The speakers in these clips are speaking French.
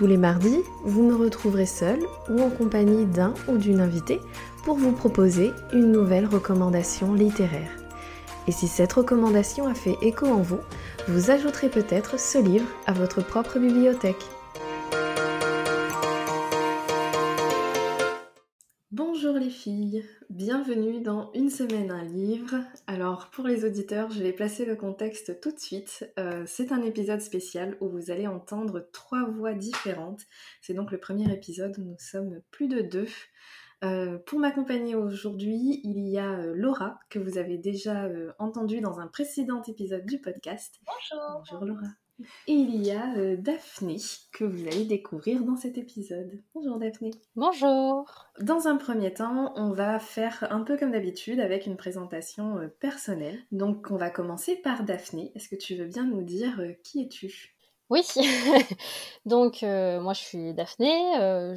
Tous les mardis, vous me retrouverez seul ou en compagnie d'un ou d'une invitée pour vous proposer une nouvelle recommandation littéraire. Et si cette recommandation a fait écho en vous, vous ajouterez peut-être ce livre à votre propre bibliothèque. Les filles, bienvenue dans Une semaine un livre. Alors pour les auditeurs, je vais placer le contexte tout de suite. Euh, c'est un épisode spécial où vous allez entendre trois voix différentes. C'est donc le premier épisode où nous sommes plus de deux. Euh, pour m'accompagner aujourd'hui, il y a euh, Laura, que vous avez déjà entendue dans un précédent épisode du podcast. Bonjour. Bonjour Laura. Et il y a euh, Daphné que vous allez découvrir dans cet épisode. Bonjour Daphné. Bonjour. Dans un premier temps, on va faire un peu comme d'habitude avec une présentation euh, personnelle. Donc on va commencer par Daphné. Est-ce que tu veux bien nous dire euh, qui es-tu? Oui, donc moi je suis Daphné,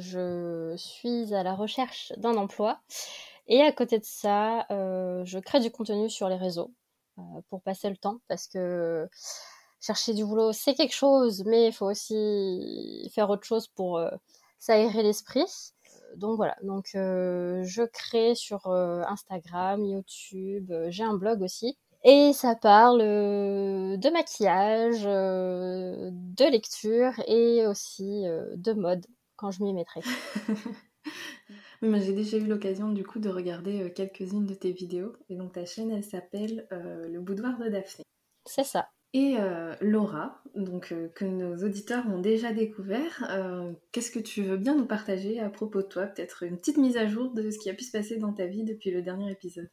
je suis à la recherche d'un emploi et à côté de ça, je crée du contenu sur les réseaux pour passer le temps parce que chercher du boulot, c'est quelque chose, mais il faut aussi faire autre chose pour euh, s'aérer l'esprit. Donc voilà, donc euh, je crée sur euh, Instagram, YouTube, j'ai un blog aussi. Et ça parle de maquillage, de lecture et aussi de mode quand je m'y mettrai. j'ai déjà eu l'occasion du coup de regarder quelques-unes de tes vidéos. Et donc ta chaîne, elle s'appelle Le Boudoir de Daphné. C'est ça et euh, Laura, donc, euh, que nos auditeurs ont déjà découvert. Euh, qu'est-ce que tu veux bien nous partager à propos de toi? Peut-être une petite mise à jour de ce qui a pu se passer dans ta vie depuis le dernier épisode.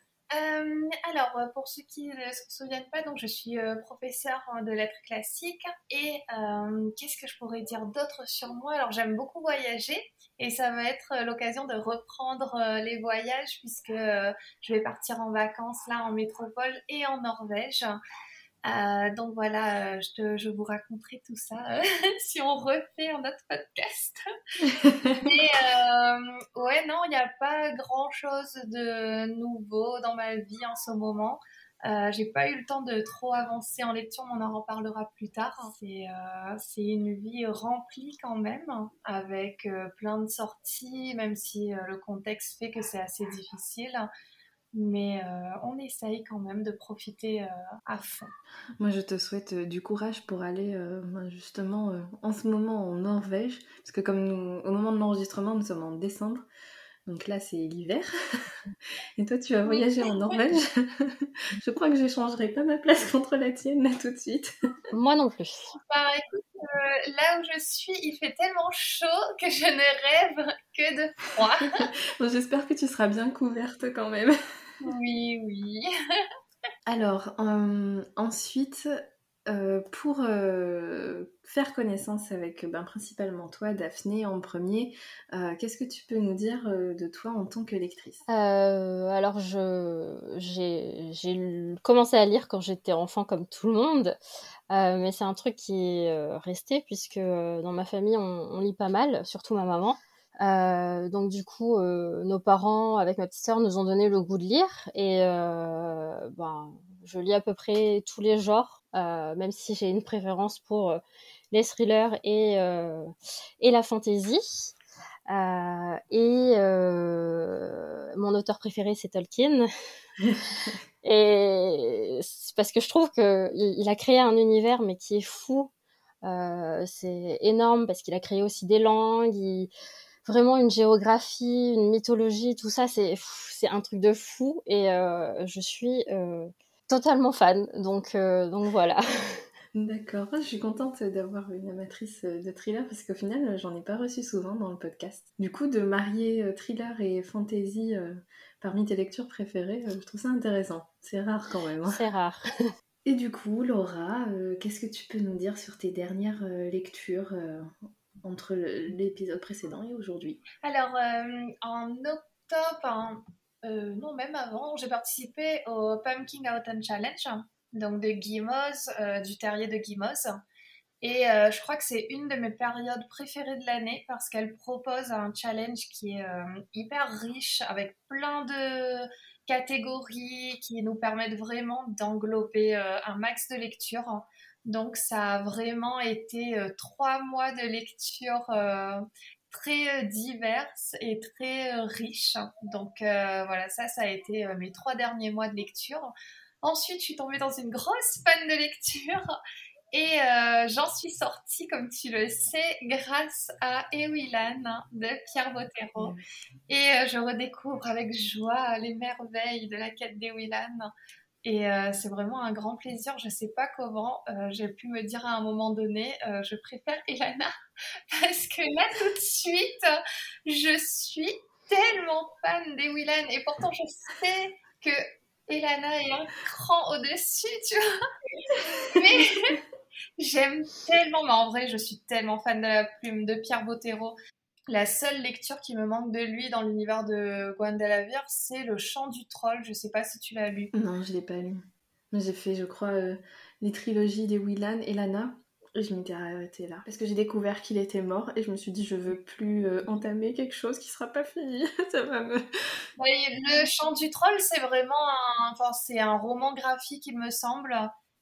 alors, pour ceux qui ne se souviennent pas, donc je suis professeure de lettres classiques et qu'est-ce que je pourrais dire d'autre sur moi? Alors, j'aime beaucoup voyager et ça va être l'occasion de reprendre les voyages puisque je vais partir en vacances là en métropole et en Norvège. Euh, donc voilà, euh, je, je, vous raconterai tout ça euh, si on refait un autre podcast. Mais ouais, non, il n'y a pas grand chose de nouveau dans ma vie en ce moment. J'ai pas eu le temps de trop avancer en lecture, on en reparlera plus tard. C'est une vie remplie quand même, avec plein de sorties, même si le contexte fait que c'est assez difficile mais euh, on essaye quand même de profiter euh, à fond. Moi, je te souhaite euh, du courage pour aller ben, justement en ce moment en Norvège, parce que comme nous, au moment de l'enregistrement, nous sommes en décembre, donc là c'est l'hiver, et toi tu vas voyager en Norvège? je crois que je changerai pas ma place contre la tienne là tout de suite. Moi non plus. Bah écoute, là où je suis, il fait tellement chaud que je ne rêve que de froid. J'espère que tu seras bien couverte quand même. Oui, oui. Alors, euh, ensuite, euh, pour euh, faire connaissance avec ben, principalement toi, Daphné, en premier, qu'est-ce que tu peux nous dire de toi en tant que lectrice? Alors, j'ai commencé à lire quand j'étais enfant, comme tout le monde, mais c'est un truc qui est resté, puisque dans ma famille, on lit pas mal, surtout ma maman. Euh, donc du coup, euh, nos parents, avec ma petite sœur, nous ont donné le goût de lire et euh, ben, je lis à peu près tous les genres, même si j'ai une préférence pour les thrillers et, et la fantasy. et mon auteur préféré, c'est Tolkien. et c'est parce que je trouve qu'il il a créé un univers, mais qui est fou. c'est énorme parce qu'il a créé aussi des langues. Il, vraiment une géographie, une mythologie, tout ça, c'est c'est un truc de fou et euh, je suis euh, totalement fan. Donc euh, donc voilà. D'accord, je suis contente d'avoir une amatrice de thriller parce qu'au final, j'en ai pas reçu souvent dans le podcast. Du coup, de marier thriller et fantasy parmi tes lectures préférées, je trouve ça intéressant. C'est rare quand même. Hein. C'est rare. Et du coup, Laura, qu'est-ce que tu peux nous dire sur tes dernières lectures entre l'épisode précédent et aujourd'hui Alors, en octobre, non, même avant, j'ai participé au Pumpkin Autumn Challenge, donc de Guimos, du terrier de Guimos. Et je crois que c'est une de mes périodes préférées de l'année parce qu'elle propose un challenge qui est hyper riche avec plein de catégories qui nous permettent vraiment d'englober euh, un max de lecture. Donc ça a vraiment été euh, trois mois de lecture euh, très diverses et très riches. Donc voilà, ça, ça a été mes trois derniers mois de lecture. Ensuite, je suis tombée dans une grosse panne de lecture et euh, j'en suis sortie, comme tu le sais, grâce à Ewilan de Pierre Bottero. Et euh, je redécouvre avec joie les merveilles de la quête d'Ewilan. Et euh, c'est vraiment un grand plaisir. Je ne sais pas comment j'ai pu me dire à un moment donné, je préfère Elana parce que là tout de suite, je suis tellement fan d'Ewilan et pourtant je sais que Elana est un cran au-dessus, tu vois. Mais J'aime tellement, mais en vrai, je suis tellement fan de la plume de Pierre Bottero. La seule lecture qui me manque de lui dans l'univers de Guandalavir, c'est Le Chant du Troll. Je sais pas si tu l'as lu. Non, je l'ai pas lu. J'ai fait, je crois, euh, les trilogies des Willan et Lana. Et je m'étais arrêtée là. Parce que j'ai découvert qu'il était mort et je me suis dit, je veux plus euh, entamer quelque chose qui sera pas fini. Ça va me. le Chant du Troll, c'est vraiment un, enfin, c'est un roman graphique, il me semble.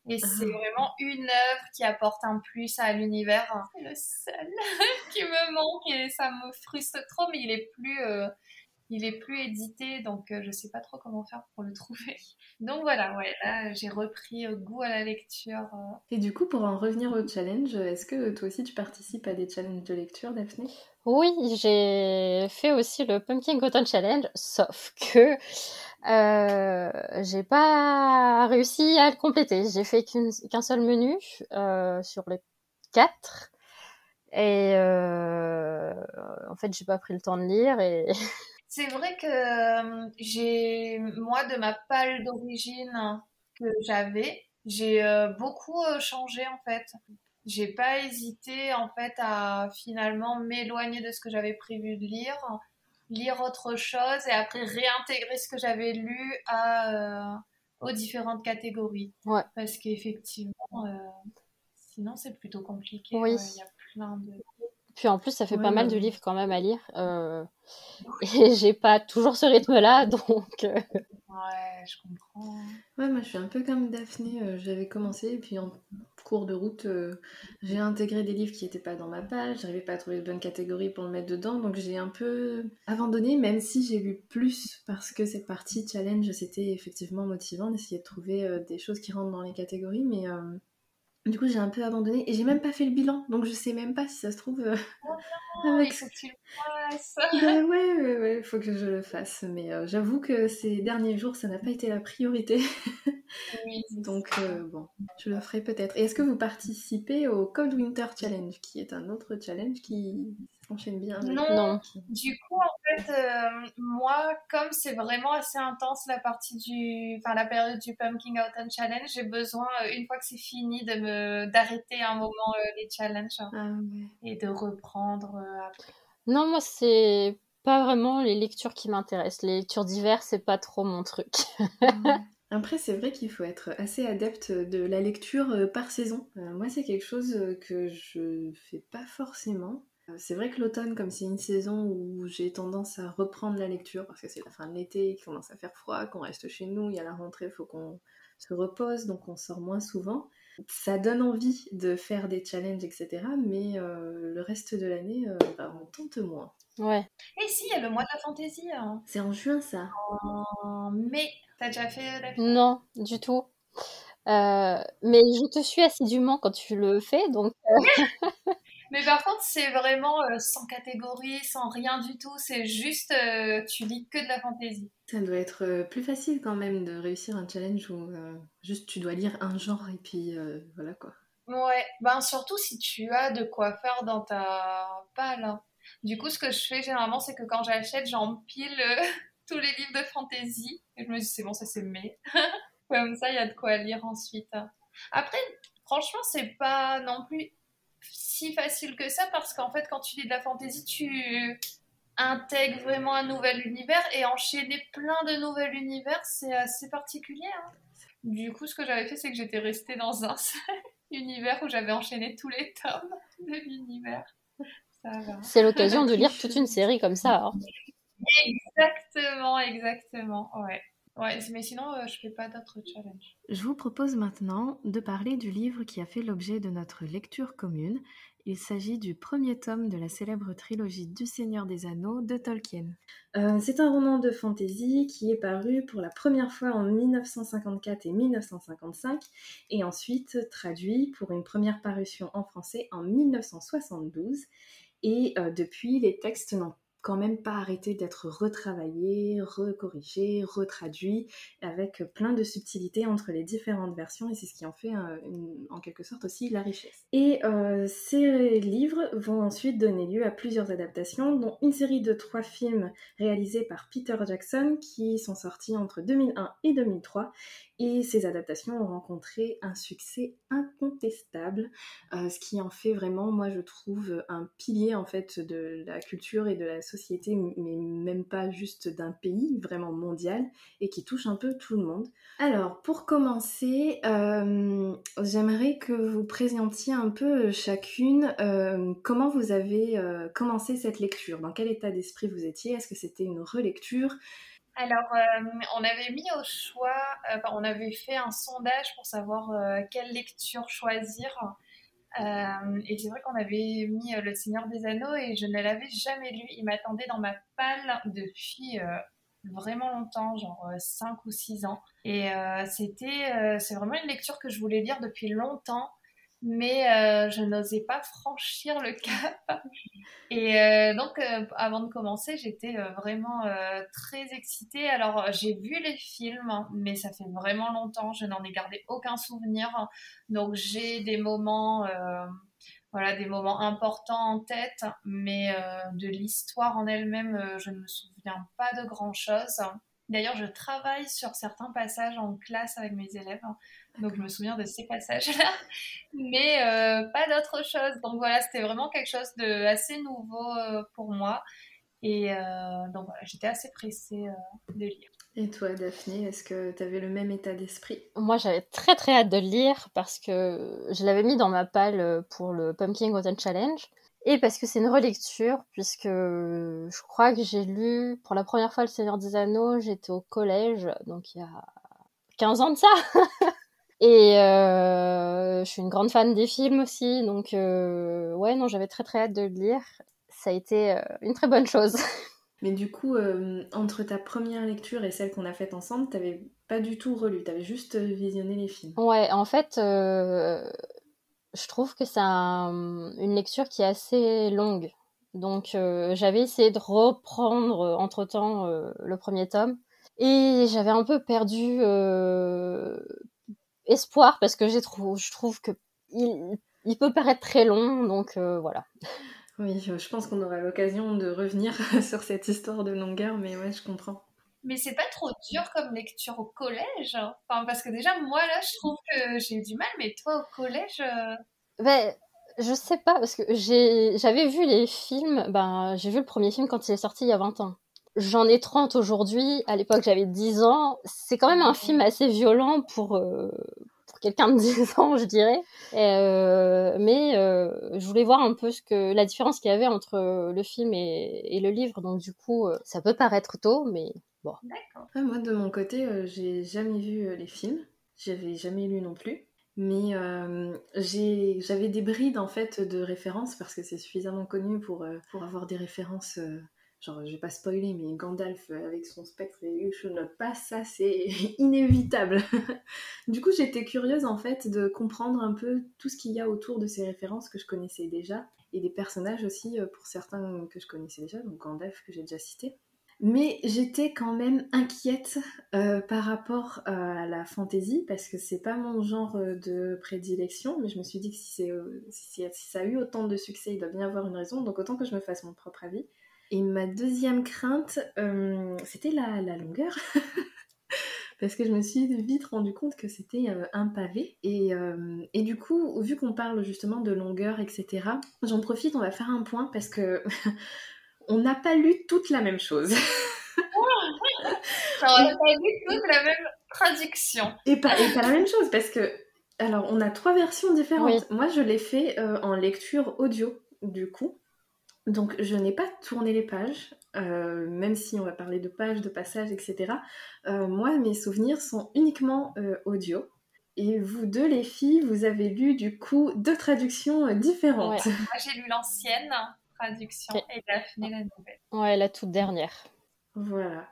Et c'est ah. vraiment une œuvre qui apporte un plus à l'univers. C'est le seul qui me manque et ça me frustre trop, mais il est plus, euh, il est plus édité, donc euh, je sais pas trop comment faire pour le trouver. Donc voilà, ouais, là j'ai repris goût à la lecture. Euh. Et du coup, pour en revenir au challenge, est-ce que toi aussi tu participes à des challenges de lecture, Daphné? Oui, j'ai fait aussi le Pumpkin Cotton Challenge, sauf que euh, j'ai pas réussi à le compléter. J'ai fait qu'un seul menu euh, sur les quatre. Et euh, en fait, j'ai pas pris le temps de lire. C'est vrai que j'ai, moi, de ma palle d'origine que j'avais, j'ai beaucoup changé en fait. J'ai pas hésité en fait à finalement m'éloigner de ce que j'avais prévu de lire lire autre chose et après réintégrer ce que j'avais lu à, euh, aux différentes catégories. Ouais. Parce qu'effectivement, euh, sinon c'est plutôt compliqué. Oui. Il y a plein de... Puis en plus, ça fait pas mal de livres quand même à lire. Euh, et j'ai pas toujours ce rythme-là, donc. Ouais, je comprends. Ouais, moi je suis un peu comme Daphné. J'avais commencé et puis en cours de route, euh, j'ai intégré des livres qui n'étaient pas dans ma page, j'arrivais pas à trouver de bonne catégorie pour le mettre dedans, donc j'ai un peu abandonné, même si j'ai lu plus, parce que cette partie challenge, c'était effectivement motivant d'essayer de trouver euh, des choses qui rentrent dans les catégories, mais euh, du coup, j'ai un peu abandonné et j'ai même pas fait le bilan, donc je sais même pas si ça se trouve. Euh, oh il faut que tu le fasses. Ben ouais, ouais, ouais, faut que je le fasse. Mais euh, j'avoue que ces derniers jours, ça n'a pas été la priorité. oui, donc euh, bon, je le ferai peut-être. Et est-ce que vous participez au Cold Winter Challenge, qui est un autre challenge qui enchaîne bien non. Du coup, en fait, euh, moi, comme c'est vraiment assez intense la partie du, enfin la période du Pumpkin Autumn Challenge, j'ai besoin euh, une fois que c'est fini de me d'arrêter un moment euh, les challenges ah, et de reprendre après. Non, moi c'est pas vraiment les lectures qui m'intéressent. Les lectures diverses, c'est pas trop mon truc. Après, c'est vrai qu'il faut être assez adepte de la lecture par saison. moi, c'est quelque chose que je fais pas forcément. Euh, c'est vrai que l'automne, comme c'est une saison où j'ai tendance à reprendre la lecture, parce que c'est la fin de l'été, qu'il commence à faire froid, qu'on reste chez nous, il y a la rentrée, il faut qu'on se repose, donc on sort moins souvent. Ça donne envie de faire des challenges, etc. Mais euh, le reste de l'année, euh, bah, on tente moins. Ouais. Et si, il y a le mois de la fantaisie. Hein. C'est en juin, ça. En mai. T'as déjà fait la Non, du tout. mais je te suis assidûment quand tu le fais, donc. Mais par contre, c'est vraiment euh, sans catégorie, sans rien du tout. C'est juste, euh, tu lis que de la fantaisie. Ça doit être euh, plus facile quand même de réussir un challenge où juste tu dois lire un genre et puis voilà quoi. Ouais, ben surtout si tu as de quoi faire dans ta palle. Hein. Du coup, ce que je fais généralement, c'est que quand j'achète, j'empile tous les livres de fantaisie. Et je me dis, c'est bon, ça c'est mai. Comme ça, il y a de quoi lire ensuite. Après, franchement, c'est pas non plus si facile que ça parce qu'en fait, quand tu lis de la fantasy, tu intègres vraiment un nouvel univers et enchaîner plein de nouveaux univers, c'est assez particulier. Hein. Du coup, ce que j'avais fait, c'est que j'étais restée dans un seul univers où j'avais enchaîné tous les tomes de l'univers. C'est l'occasion de lire toute une série comme ça. Hein. Exactement, exactement, ouais. Ouais, mais sinon, euh, je fais pas d'autres challenges. Je vous propose maintenant de parler du livre qui a fait l'objet de notre lecture commune. Il s'agit du premier tome de la célèbre trilogie du Seigneur des Anneaux de Tolkien. Euh, c'est un roman de fantasy qui est paru pour la première fois en 1954 et 1955 et ensuite traduit pour une première parution en français en 1972. Et euh, depuis, les textes n'ont quand même pas arrêter d'être retravaillé, recorrigé, retraduit, avec plein de subtilités entre les différentes versions, et c'est ce qui en fait en quelque sorte aussi la richesse. Et euh, ces livres vont ensuite donner lieu à plusieurs adaptations, dont une série de trois films réalisés par Peter Jackson, qui sont sortis entre 2001 et 2003, et ces adaptations ont rencontré un succès incontestable, euh, ce qui en fait vraiment, moi je trouve, un pilier en fait de la culture et de la société, mais même pas juste d'un pays, vraiment mondial, et qui touche un peu tout le monde. Alors, pour commencer, euh, j'aimerais que vous présentiez un peu chacune euh, comment vous avez commencé cette lecture, dans quel état d'esprit vous étiez, est-ce que c'était une relecture? Alors, euh, on avait mis au choix, euh, on avait fait un sondage pour savoir euh, quelle lecture choisir. Et c'est vrai qu'on avait mis Le Seigneur des Anneaux et je ne l'avais jamais lu. Il m'attendait dans ma palle depuis vraiment longtemps, genre 5 ou 6 ans. Et c'était, c'est vraiment une lecture que je voulais lire depuis longtemps mais euh, je n'osais pas franchir le cap. Et euh, donc, euh, avant de commencer, j'étais vraiment très excitée. Alors, j'ai vu les films, mais ça fait vraiment longtemps, je n'en ai gardé aucun souvenir. Donc, j'ai des moments, voilà, des moments importants en tête, mais de l'histoire en elle-même, je ne me souviens pas de grand-chose. D'ailleurs, je travaille sur certains passages en classe avec mes élèves. Donc je me souviens de ces passages-là, mais euh, pas d'autre chose. Donc voilà, c'était vraiment quelque chose de assez nouveau euh, pour moi. Et euh, donc voilà, j'étais assez pressée de lire. Et toi, Daphné, est-ce que tu avais le même état d'esprit? Moi, j'avais très très hâte de le lire parce que je l'avais mis dans ma palle pour le Pumpkin Golden Challenge. Et parce que c'est une relecture, puisque je crois que j'ai lu pour la première fois Le Seigneur des Anneaux, j'étais au collège, donc il y a 15 ans de ça Et euh, je suis une grande fan des films aussi, donc euh, ouais, non, j'avais très très hâte de le lire. Ça a été euh, une très bonne chose. Mais du coup, entre ta première lecture et celle qu'on a faite ensemble, t'avais pas du tout relu, t'avais juste visionné les films. Ouais, en fait, je trouve que c'est une lecture qui est assez longue. Donc j'avais essayé de reprendre entre-temps le premier tome. Et j'avais un peu perdu espoir parce que j'ai je trouve que il, peut paraître très long, donc euh, voilà. Oui, je pense qu'on aura l'occasion de revenir sur cette histoire de longueur, mais ouais, je comprends. Mais c'est pas trop dur comme lecture au collège enfin, Parce que déjà, moi, là, je trouve que j'ai du mal, mais toi, au collège... Euh, ben, je sais pas, parce que j'avais vu les films, ben, j'ai vu le premier film quand il est sorti il y a 20 ans. J'en ai 30 aujourd'hui. À l'époque, j'avais 10 ans. C'est quand même un film assez violent pour, euh, pour quelqu'un de 10 ans, je dirais. Euh, mais euh, je voulais voir un peu ce que la différence qu'il y avait entre le film et, et, le livre. Donc, du coup, ça peut paraître tôt, mais bon. D'accord. moi, de mon côté, j'ai jamais vu les films. J'avais jamais lu non plus. Mais j'avais des brides en fait de références parce que c'est suffisamment connu pour, pour avoir des références genre je vais pas spoiler, mais Gandalf avec son spectre et note pas, ça c'est inévitable. du coup, j'étais curieuse en fait de comprendre un peu tout ce qu'il y a autour de ces références que je connaissais déjà et des personnages aussi euh, pour certains que je connaissais déjà, donc Gandalf que j'ai déjà cité. Mais j'étais quand même inquiète euh, par rapport euh, à la fantasy parce que c'est pas mon genre de prédilection, mais je me suis dit que si, si, ça a eu autant de succès, il doit bien avoir une raison, donc autant que je me fasse mon propre avis. Et ma deuxième crainte, euh, c'était la, longueur. parce que je me suis vite rendu compte que c'était euh, un pavé. Et, euh, et, du coup, vu qu'on parle justement de longueur, etc., j'en profite, on va faire un point parce que on n'a pas lu toute la même chose. on n'a pas lu toute la même traduction. Et pas, et pas la même chose parce que, alors, on a trois versions différentes. Moi, je l'ai fait euh, en lecture audio, du coup. Donc, je n'ai pas tourné les pages. Euh, même si on va parler de pages, de passages, etc. Euh, moi, mes souvenirs sont uniquement euh, audio. Et vous deux, les filles, vous avez lu du coup deux traductions différentes. Moi, j'ai lu l'ancienne traduction et Daphné la nouvelle. Ouais, la toute dernière. Voilà.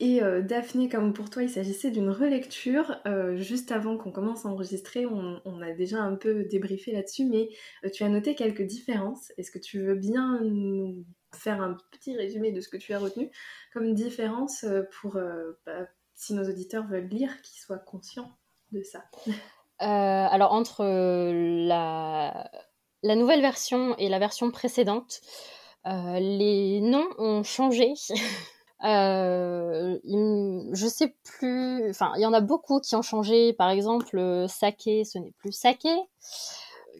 Et euh, Daphné, comme pour toi, il s'agissait d'une relecture. Euh, juste avant qu'on commence à enregistrer, on, a déjà un peu débriefé là-dessus, mais euh, tu as noté quelques différences. Est-ce que tu veux bien nous faire un petit résumé de ce que tu as retenu comme différence pour, bah, si nos auditeurs veulent lire, qu'ils soient conscients de ça? Alors, entre la, la nouvelle version et la version précédente, les noms ont changé. Euh, je sais plus. Enfin, il y en a beaucoup qui ont changé. Par exemple, saké, ce n'est plus saké.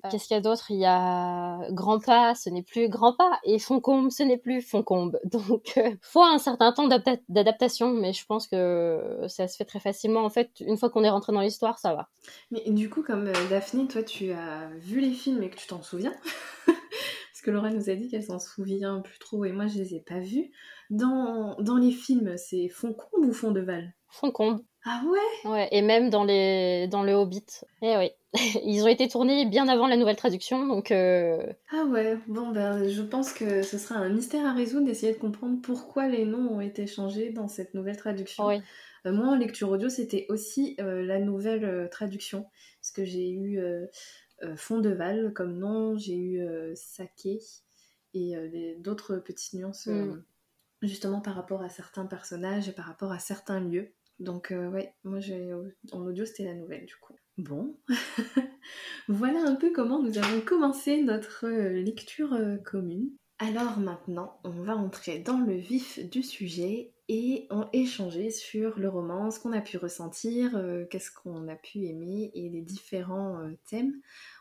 Euh. Qu'est-ce qu'il y a d'autre? Il y a grand pas, ce n'est plus grand pas, et foncombe, ce n'est plus foncombe. Donc, euh, faut un certain temps d'adaptation, mais je pense que ça se fait très facilement. En fait, une fois qu'on est rentré dans l'histoire, ça va. Mais du coup, comme euh, Daphné, toi, tu as vu les films et que tu t'en souviens, parce que Laura nous a dit qu'elle s'en souvient plus trop, et moi, je les ai pas vus. Dans, dans les films, c'est Foncombe ou Fond-de-Val Foncombe. Ah ouais? Ouais, et même dans, les, dans le Hobbit. Eh oui. Ils ont été tournés bien avant la nouvelle traduction, donc... Euh, ah ouais, bon ben je pense que ce sera un mystère à résoudre d'essayer de comprendre pourquoi les noms ont été changés dans cette nouvelle traduction. Oui. Euh, moi, en lecture audio, c'était aussi euh, la nouvelle traduction, parce que j'ai eu Fond de Val comme nom, j'ai eu Saké, et d'autres petites nuances... Mm justement par rapport à certains personnages et par rapport à certains lieux. Donc euh, ouais, moi j'ai en audio c'était la nouvelle du coup. Bon, voilà un peu comment nous avons commencé notre euh, lecture euh, commune. Alors maintenant, on va entrer dans le vif du sujet et en échanger sur le roman, ce qu'on a pu ressentir, qu'est-ce qu'on a pu aimer et les différents thèmes.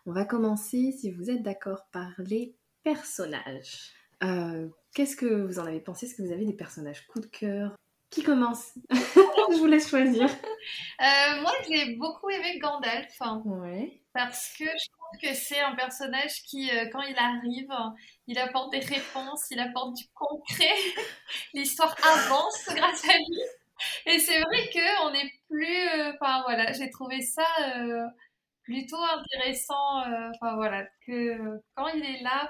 On va commencer, si vous êtes d'accord, par les personnages. Euh, qu'est-ce que vous en avez pensé? Est-ce que vous avez des personnages coup de cœur? Qui commence? Je vous laisse choisir. Euh, moi, j'ai beaucoup aimé Gandalf. Ouais. Parce que je trouve que c'est un personnage qui, euh, quand il arrive, il apporte des réponses, il apporte du concret. L'histoire avance grâce à lui. Et c'est vrai qu'on n'est plus. Enfin voilà, j'ai trouvé ça plutôt intéressant. Enfin voilà, que quand il est là,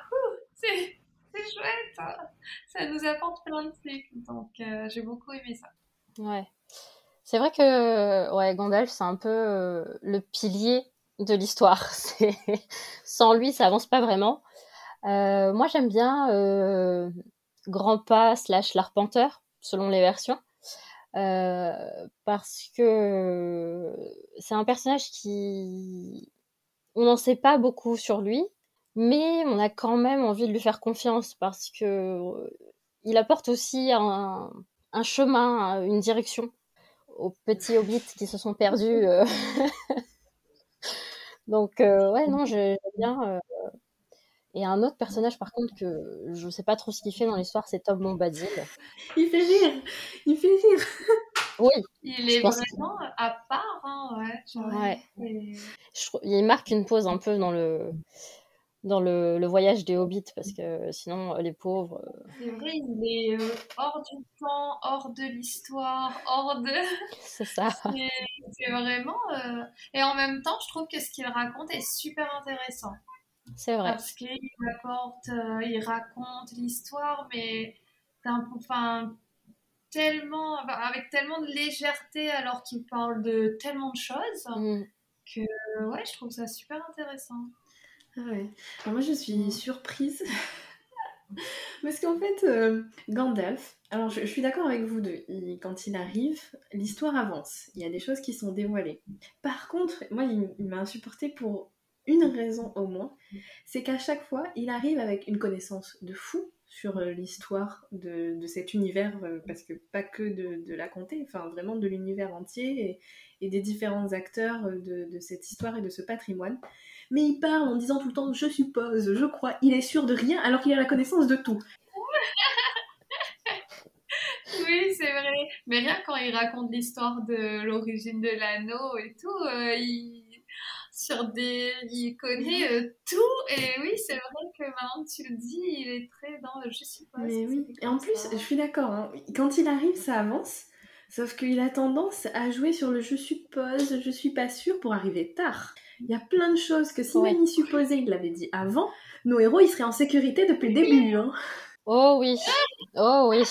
c'est c'est chouette. Ça nous apporte plein de trucs. Donc, euh, j'ai beaucoup aimé ça. Ouais. C'est vrai que ouais, Gandalf, c'est un peu euh, le pilier de l'histoire. Sans lui, ça avance pas vraiment. Euh, moi, j'aime bien Grandpa slash l'arpenteur, selon les versions. parce que c'est un personnage qui... On n'en sait pas beaucoup sur lui, mais on a quand même envie de lui faire confiance parce que euh, il apporte aussi un, chemin, une direction aux petits hobbits qui se sont perdus. Euh. Donc euh, ouais non j'aime bien. Et un autre personnage par contre que je sais pas trop ce qu'il fait dans l'histoire c'est Tom Bombadil. Il fait rire, il fait rire. Oui. Il est vraiment à part, hein, ouais. il marque une pause un peu dans le dans le, voyage des hobbits parce que sinon les pauvres. Euh, c'est vrai, il est euh, hors du temps, hors de l'histoire, hors de. C'est ça. C'est vraiment. Euh, et en même temps, je trouve que ce qu'il raconte est super intéressant. C'est vrai. Parce qu'il apporte, il raconte l'histoire, mais enfin, tellement, avec tellement de légèreté alors qu'il parle de tellement de choses mm. que ouais, je trouve ça super intéressant. Ah ouais. moi, je suis surprise. Parce qu'en fait, euh, Gandalf, alors je, suis d'accord avec vous deux, quand il arrive, l'histoire avance. Il y a des choses qui sont dévoilées. Par contre, moi, il, m'a insupporté pour une raison au moins, c'est qu'à chaque fois, il arrive avec une connaissance de fou sur l'histoire de, cet univers, parce que pas que de, la comté, enfin vraiment de l'univers entier et, des différents acteurs de, de, cette histoire et de ce patrimoine. Mais il parle en disant tout le temps je suppose, je crois, il est sûr de rien alors qu'il a la connaissance de tout. oui, c'est vrai. Mais rien quand il raconte l'histoire de l'origine de l'anneau et tout, euh, il sur des, il connaît euh, tout. Et oui, c'est vrai que maintenant tu le dis, il est très dans le je suppose. Mais oui. Et en plus, je suis d'accord. Hein. Quand il arrive, ça avance. Sauf qu'il a tendance à jouer sur le je suppose, je suis pas sûr pour arriver tard. Il y a plein de choses que si même il supposait, il l'avait dit avant, nos héros ils seraient en sécurité depuis le début. Hein. Oh oui, oh oui.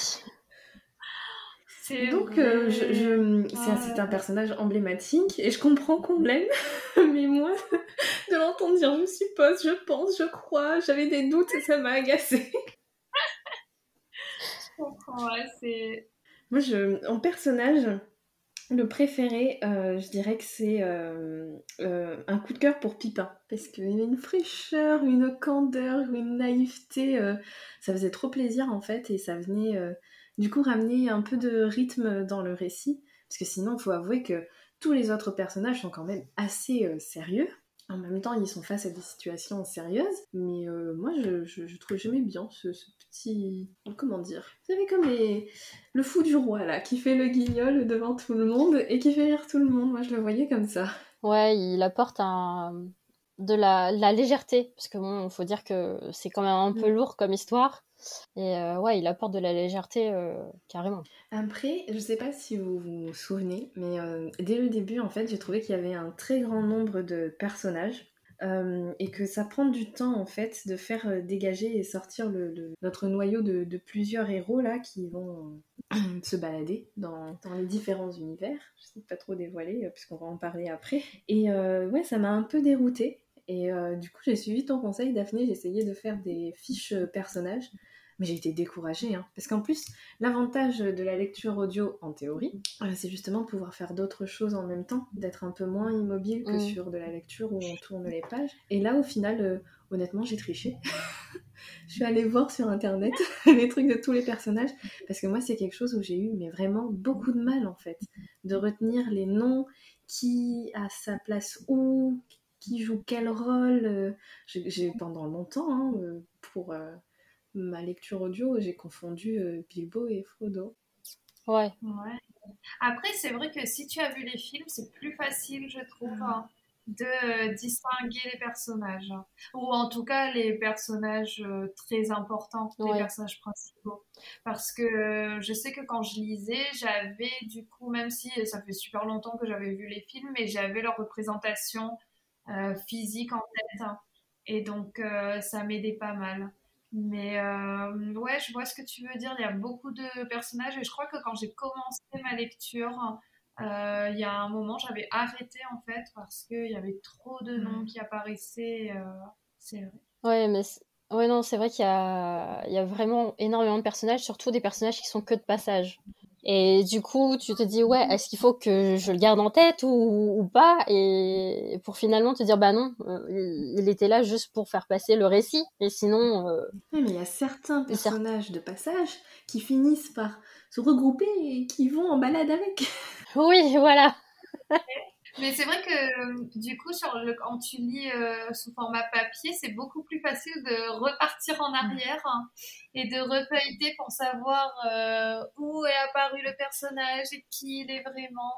Donc, euh, je, c'est un personnage emblématique et je comprends qu'on l'aime, mais moi, de l'entendre dire je suppose, je pense, je crois, j'avais des doutes et ça m'a agacé. je comprends, ouais, c'est. Moi, je, en personnage, le préféré, euh, je dirais que c'est euh, un coup de cœur pour Pipin. Parce qu'il a une fraîcheur, une candeur, une naïveté. ça faisait trop plaisir en fait et ça venait du coup ramener un peu de rythme dans le récit, parce que sinon il faut avouer que tous les autres personnages sont quand même assez euh, sérieux. En même temps, ils sont face à des situations sérieuses, mais euh, moi, je, je, trouve j'aimais bien ce, petit, comment dire, vous savez comme le fou du roi là, qui fait le guignol devant tout le monde et qui fait rire tout le monde. Moi, je le voyais comme ça. Ouais, il apporte un de la, légèreté, parce que bon, faut dire que c'est quand même un peu mm. lourd comme histoire. Et euh, ouais, il apporte de la légèreté euh, carrément. Après, je sais pas si vous vous souvenez, mais euh, dès le début, en fait, j'ai trouvé qu'il y avait un très grand nombre de personnages. et que ça prend du temps en fait de faire dégager et sortir notre noyau de, plusieurs héros là qui vont se balader dans, les différents univers. Je sais pas trop dévoiler puisqu'on va en parler après. Et ouais, ça m'a un peu déroutée et du coup, j'ai suivi ton conseil, Daphné. J'ai essayé de faire des fiches personnages, mais j'ai été découragée. Hein. parce qu'en plus, l'avantage de la lecture audio, en théorie, euh, c'est justement de pouvoir faire d'autres choses en même temps, d'être un peu moins immobile que mm. sur de la lecture où on tourne les pages. Et là, au final, honnêtement, j'ai triché. je suis allée voir sur internet les trucs de tous les personnages parce que moi, c'est quelque chose où j'ai eu mais vraiment beaucoup de mal en fait, de retenir les noms qui a sa place où, qui joue quel rôle. Euh, j'ai pendant longtemps, hein, euh, pour euh, ma lecture audio, j'ai confondu Bilbo et Frodo. Ouais. ouais. Après, c'est vrai que si tu as vu les films, c'est plus facile, je trouve, hein, de distinguer les personnages. Ou en tout cas, les personnages très importants, les personnages principaux. Parce que je sais que quand je lisais, j'avais du coup, même si ça fait super longtemps que j'avais vu les films, mais j'avais leur représentation euh, physique en tête. Hein. Et donc, euh, ça m'aidait pas mal. Mais euh, ouais, je vois ce que tu veux dire. Il y a beaucoup de personnages et je crois que quand j'ai commencé ma lecture, il y a un moment, j'avais arrêté en fait parce qu'il y avait trop de noms mm. qui apparaissaient. c'est vrai. Ouais, mais ouais, non, c'est vrai qu'il y a... il y a vraiment énormément de personnages, surtout des personnages qui sont que de passage. Et du coup, tu te dis, ouais, est-ce qu'il faut que je le garde en tête ou, pas? Et pour finalement te dire, bah non, euh, il était là juste pour faire passer le récit. Et sinon. Euh, oui, mais il y a certains personnages de passage qui finissent par se regrouper et qui vont en balade avec. Oui, voilà. Mais c'est vrai que du coup, sur le, quand tu lis euh, sous format papier, c'est beaucoup plus facile de repartir en arrière et de refeuilleter pour savoir euh, où est apparu le personnage et qui il est vraiment.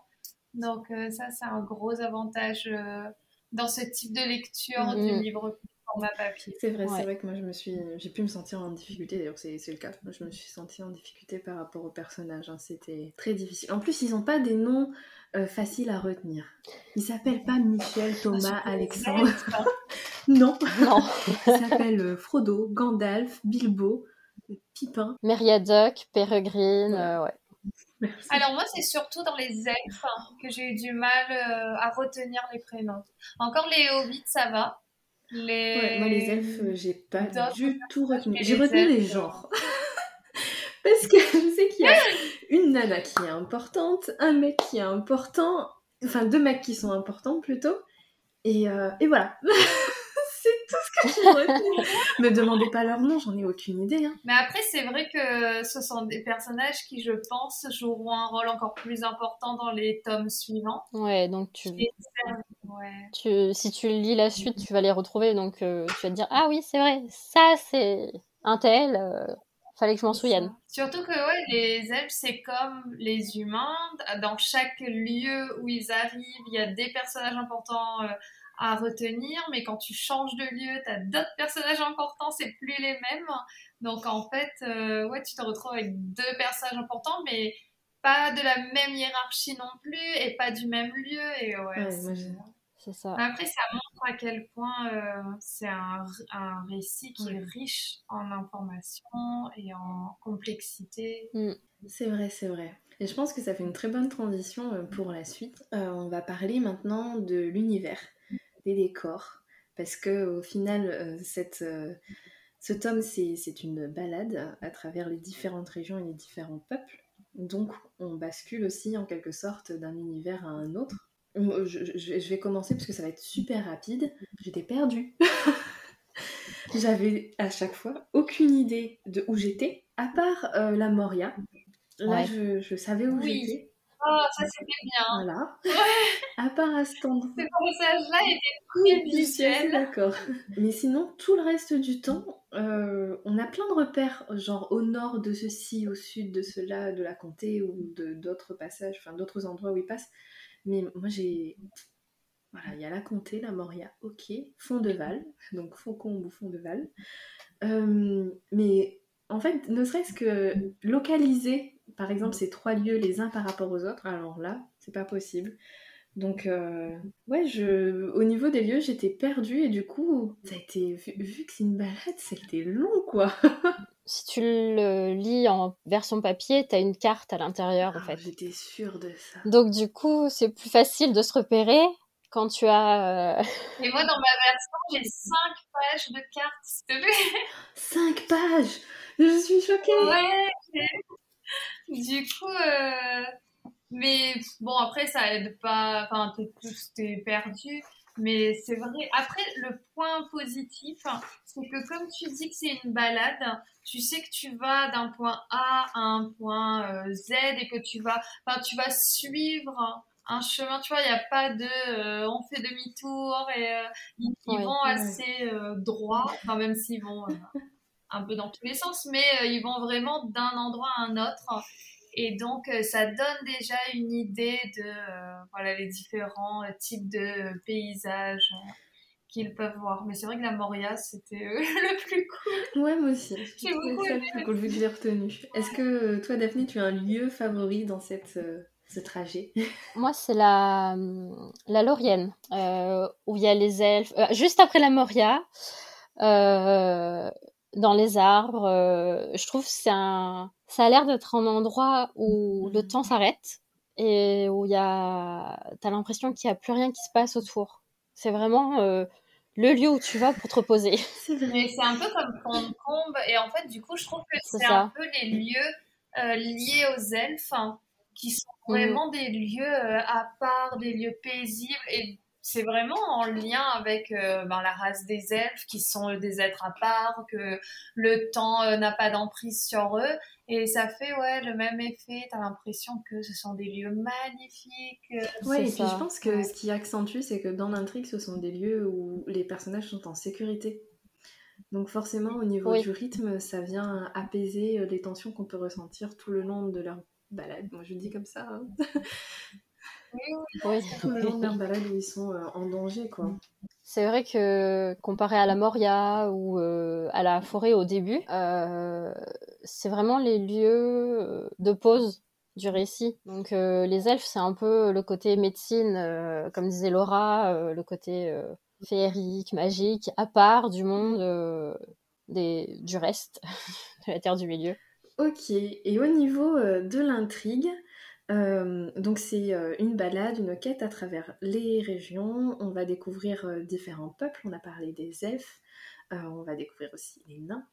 Donc euh, ça, c'est un gros avantage dans ce type de lecture du mm-hmm. livre format papier. C'est vrai, c'est vrai que moi je me suis, j'ai pu me sentir en difficulté. D'ailleurs, c'est, le cas. Moi, je me suis sentie en difficulté par rapport au personnage. Hein. C'était très difficile. En plus, ils n'ont pas des noms euh, facile à retenir. Il s'appelle pas Michel, ah, Thomas, Alexandre. non. non. Il s'appelle euh, Frodo, Gandalf, Bilbo, Pipin. Meriadoc, Peregrine, ouais. Euh, Alors moi, c'est surtout dans les elfes hein, que j'ai eu du mal à retenir les prénoms. Encore les hobbits, ça va. Les... moi, les elfes, j'ai pas du tout retenu. J'ai retenu les genres. Parce que je sais qu'il y a une nana qui est importante, un mec qui est important, enfin deux mecs qui sont importants plutôt. Et, euh, et voilà. c'est tout ce que je retiens. Me demandez pas leur nom, j'en ai aucune idée. Hein. Mais après, c'est vrai que ce sont des personnages qui, je pense, joueront un rôle encore plus important dans les tomes suivants. Ouais, donc tu... tu si tu lis la suite, tu vas les retrouver, donc euh, tu vas te dire ah oui, c'est vrai, ça c'est un tel. Euh, fallait que je m'en souvienne. Surtout que ouais, les elfes, c'est comme les humains. Dans chaque lieu où ils arrivent, il y a des personnages importants euh, à retenir, mais quand tu changes de lieu, tu as d'autres personnages importants, c'est plus les mêmes. Donc en fait, euh, ouais, tu te retrouves avec deux personnages importants, mais pas de la même hiérarchie non plus, et pas du même lieu. Et ouais, c'est ça. Après, ça montre à quel point euh, c'est un, un, récit qui est riche en informations et en complexité. Mm. C'est vrai, c'est vrai. Et je pense que ça fait une très bonne transition euh, pour la suite. on va parler maintenant de l'univers des décors, parce que au final, euh, cette, euh, ce tome, c'est une balade à travers les différentes régions et les différents peuples. Donc, on bascule aussi en quelque sorte d'un univers à un autre. Je, je, vais commencer parce que ça va être super rapide. J'étais perdue. J'avais à chaque fois aucune idée de où j'étais, à part euh, la Moria. Là, je, je, savais où j'étais. Oh, ça c'était bien. Voilà. À part à cet endroit. Ce passage-là était très visuel. D'accord. Mais sinon, tout le reste du temps, euh, on a plein de repères, genre au nord de ceci, au sud de cela, de la comté ou de d'autres passages, enfin d'autres endroits où ils passent. Mais moi j'ai. Voilà, il y a la comté, la Moria, ok. Fond de Val, donc Faucombe ou Fond de Val. Euh, mais en fait, ne serait-ce que localiser par exemple, ces trois lieux les uns par rapport aux autres, alors là, c'est pas possible. Donc, euh, ouais, je, au niveau des lieux, j'étais perdue et du coup, ça a été, vu, que c'est une balade, c'était long, quoi. si tu le lis en version papier, t'as une carte à l'intérieur, en ah, fait. J'étais sûre de ça. Donc, du coup, c'est plus facile de se repérer quand tu as. Euh, et moi, dans ma version, j'ai cinq pages de cartes, s'il te plaît. Cinq pages Je suis choquée. Ouais, du coup, euh, mais bon, après, ça aide pas. Enfin, t'es perdu. Mais c'est vrai. Après, le point positif, c'est que comme tu dis que c'est une balade, tu sais que tu vas d'un point A à un point euh, Z et que tu vas, enfin, tu vas suivre un chemin. Tu vois, il n'y a pas de, euh, on fait demi-tour et ils, vont assez droit. Enfin, même s'ils vont un peu dans tous les sens, mais ils vont vraiment d'un endroit à un autre. Et donc, euh, ça donne déjà une idée de euh, voilà, les différents euh, types de paysages qu'ils peuvent voir. Mais c'est vrai que la Moria, c'était le plus cool. Ouais, moi aussi. J'ai beaucoup ça le plus cool vu que je l'ai retenu. Est-ce que toi, Daphné, tu as un lieu favori dans cette, ce trajet? Moi, c'est la, la Laurienne, où il y a les elfes. juste après la Moria, dans les arbres, je trouve que c'est un ça a l'air d'être un endroit où le temps s'arrête et où il y a, t'as l'impression qu'il n'y a plus rien qui se passe autour. C'est vraiment euh, le lieu où tu vas pour te reposer. Mais c'est un peu comme Combe et en fait, du coup, je trouve que c'est un peu les lieux euh, liés aux elfes hein, qui sont mm. vraiment des lieux euh, à part, des lieux paisibles et c'est vraiment en lien avec ben, la race des elfes qui sont des êtres à part, que le temps n'a pas d'emprise sur eux et ça fait ouais le même effet. T'as l'impression que ce sont des lieux magnifiques. Euh, ouais, et puis je pense que ce qui accentue, c'est que dans l'intrigue, ce sont des lieux où les personnages sont en sécurité. Donc forcément, au niveau du rythme, ça vient apaiser euh, les tensions qu'on peut ressentir tout le long de leur balade. Moi, je dis comme ça. Hein. Oui, Tout le long de leur balade où ils sont euh, en danger, quoi. C'est vrai que comparé à la Moria ou euh, à la forêt au début, euh, c'est vraiment les lieux de pause du récit. Donc les elfes, c'est un peu le côté médecine, comme disait Laura, le côté féerique, magique, à part du monde des, du reste de la Terre du Milieu. Ok, et au niveau de l'intrigue, euh, donc c'est euh, une balade, une quête à travers les régions. On va découvrir euh, différents peuples. On a parlé des elfes. on va découvrir aussi les nains.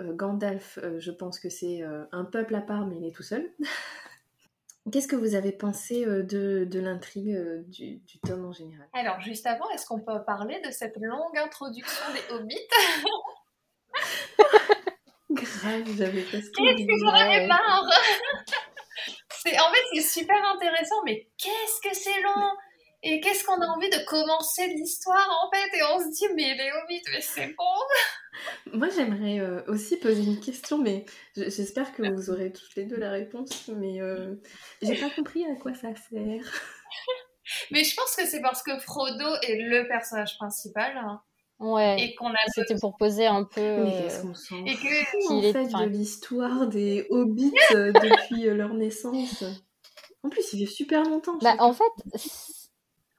Gandalf, je pense que c'est un peuple à part, mais il est tout seul. Qu'est-ce que vous avez pensé de, de l'intrigue du, du, tome en général? Alors, juste avant, est-ce qu'on peut parler de cette longue introduction des hobbits? Grave, j'avais presque Qu'est-ce que j'en avais marre? En fait, c'est super intéressant, mais qu'est-ce que c'est long Et qu'est-ce qu'on a envie de commencer l'histoire, en fait? Et on se dit, mais hobbits, mais c'est bon Moi, j'aimerais euh, aussi poser une question, mais j'espère que vous aurez toutes les deux la réponse, mais euh, j'ai pas compris à quoi ça sert. mais je pense que c'est parce que Frodo est le personnage principal. Hein. Ouais. Et qu'on a. C'était pour poser un peu. Oui, euh, qu'on s'en et que en fait de l'histoire des hobbits euh, depuis euh, leur naissance. En plus, il fait super longtemps. Bah, en fait,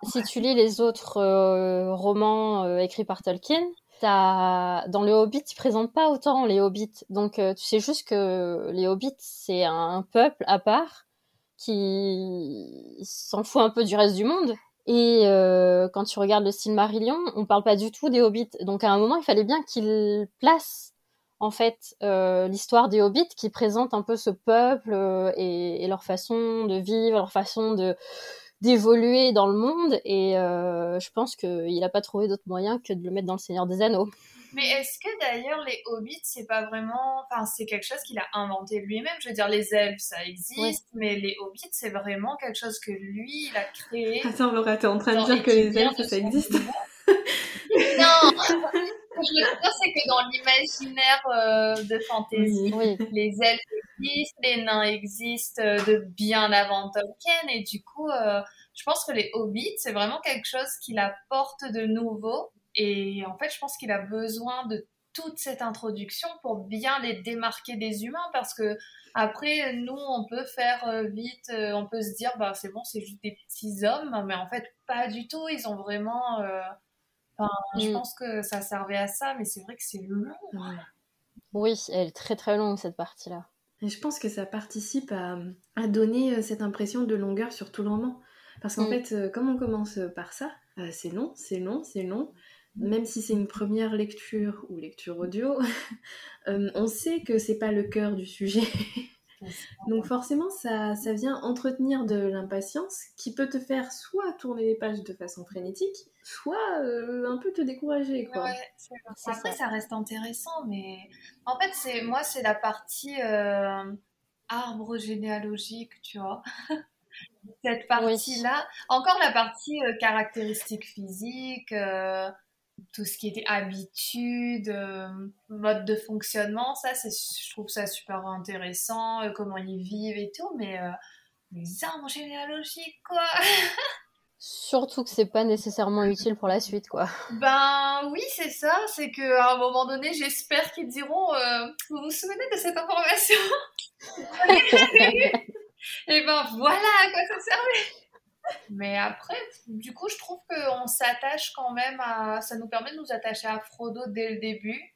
si tu lis les autres romans écrits par Tolkien, as... dans le Hobbit, ils présentent pas autant les hobbits. Donc, tu sais juste que les hobbits, c'est un peuple à part qui s'en fout un peu du reste du monde. Et euh, quand tu regardes le style Marillion, on parle pas du tout des hobbits. Donc à un moment, il fallait bien qu'il place en fait euh, l'histoire des hobbits qui présente un peu ce peuple euh, et, et, leur façon de vivre, leur façon de d'évoluer dans le monde. Et euh, je pense qu'il n'a pas trouvé d'autre moyen que de le mettre dans le Seigneur des Anneaux. Mais est-ce que d'ailleurs les hobbits, c'est pas vraiment. Enfin, c'est quelque chose qu'il a inventé lui-même? Je veux dire, les elfes, ça existe, mais les hobbits, c'est vraiment quelque chose que lui, il a créé. Attends, Laura, t'es en train de dire que les elfes, ça existe? Non! Ce que je veux dire, c'est que dans l'imaginaire euh, de fantasy, les elfes existent, les nains existent euh, de bien avant Tolkien, et du coup, euh, je pense que les hobbits, c'est vraiment quelque chose qu'il apporte de nouveau et en fait, je pense qu'il a besoin de toute cette introduction pour bien les démarquer des humains parce que après nous on peut faire euh, vite euh, on peut se dire bah c'est bon c'est juste des petits hommes mais en fait pas du tout. Ils ont vraiment euh, je mm. pense que ça servait à ça mais c'est vrai que c'est long. Oui elle est très très longue cette partie là et je pense que ça participe à, à donner cette impression de longueur sur tout le roman. Parce qu'en mm. fait comme on commence par ça c'est long c'est long c'est long même si c'est une première lecture ou lecture audio, euh, on sait que c'est pas le cœur du sujet. Donc forcément, ça, ça vient entretenir de l'impatience qui peut te faire soit tourner les pages de façon frénétique, soit euh, un peu te décourager. Quoi. Ouais, Après, ça. reste intéressant, mais en fait, c'est moi, c'est la partie euh, arbre généalogique, tu vois. Cette partie-là, encore la partie caractéristiques physiques tout ce qui était habitude, euh, mode de fonctionnement, ça, c'est, je trouve ça super intéressant, euh, comment ils vivent et tout, mais euh, les arbres généalogiques, quoi. Surtout que c'est pas nécessairement utile pour la suite, quoi. Ben oui, c'est ça, c'est qu'à un moment donné, j'espère qu'ils diront Vous vous souvenez de cette information? Et ben voilà à quoi ça servait mais après, du coup, je trouve qu'on s'attache quand même à. Ça nous permet de nous attacher à Frodo dès le début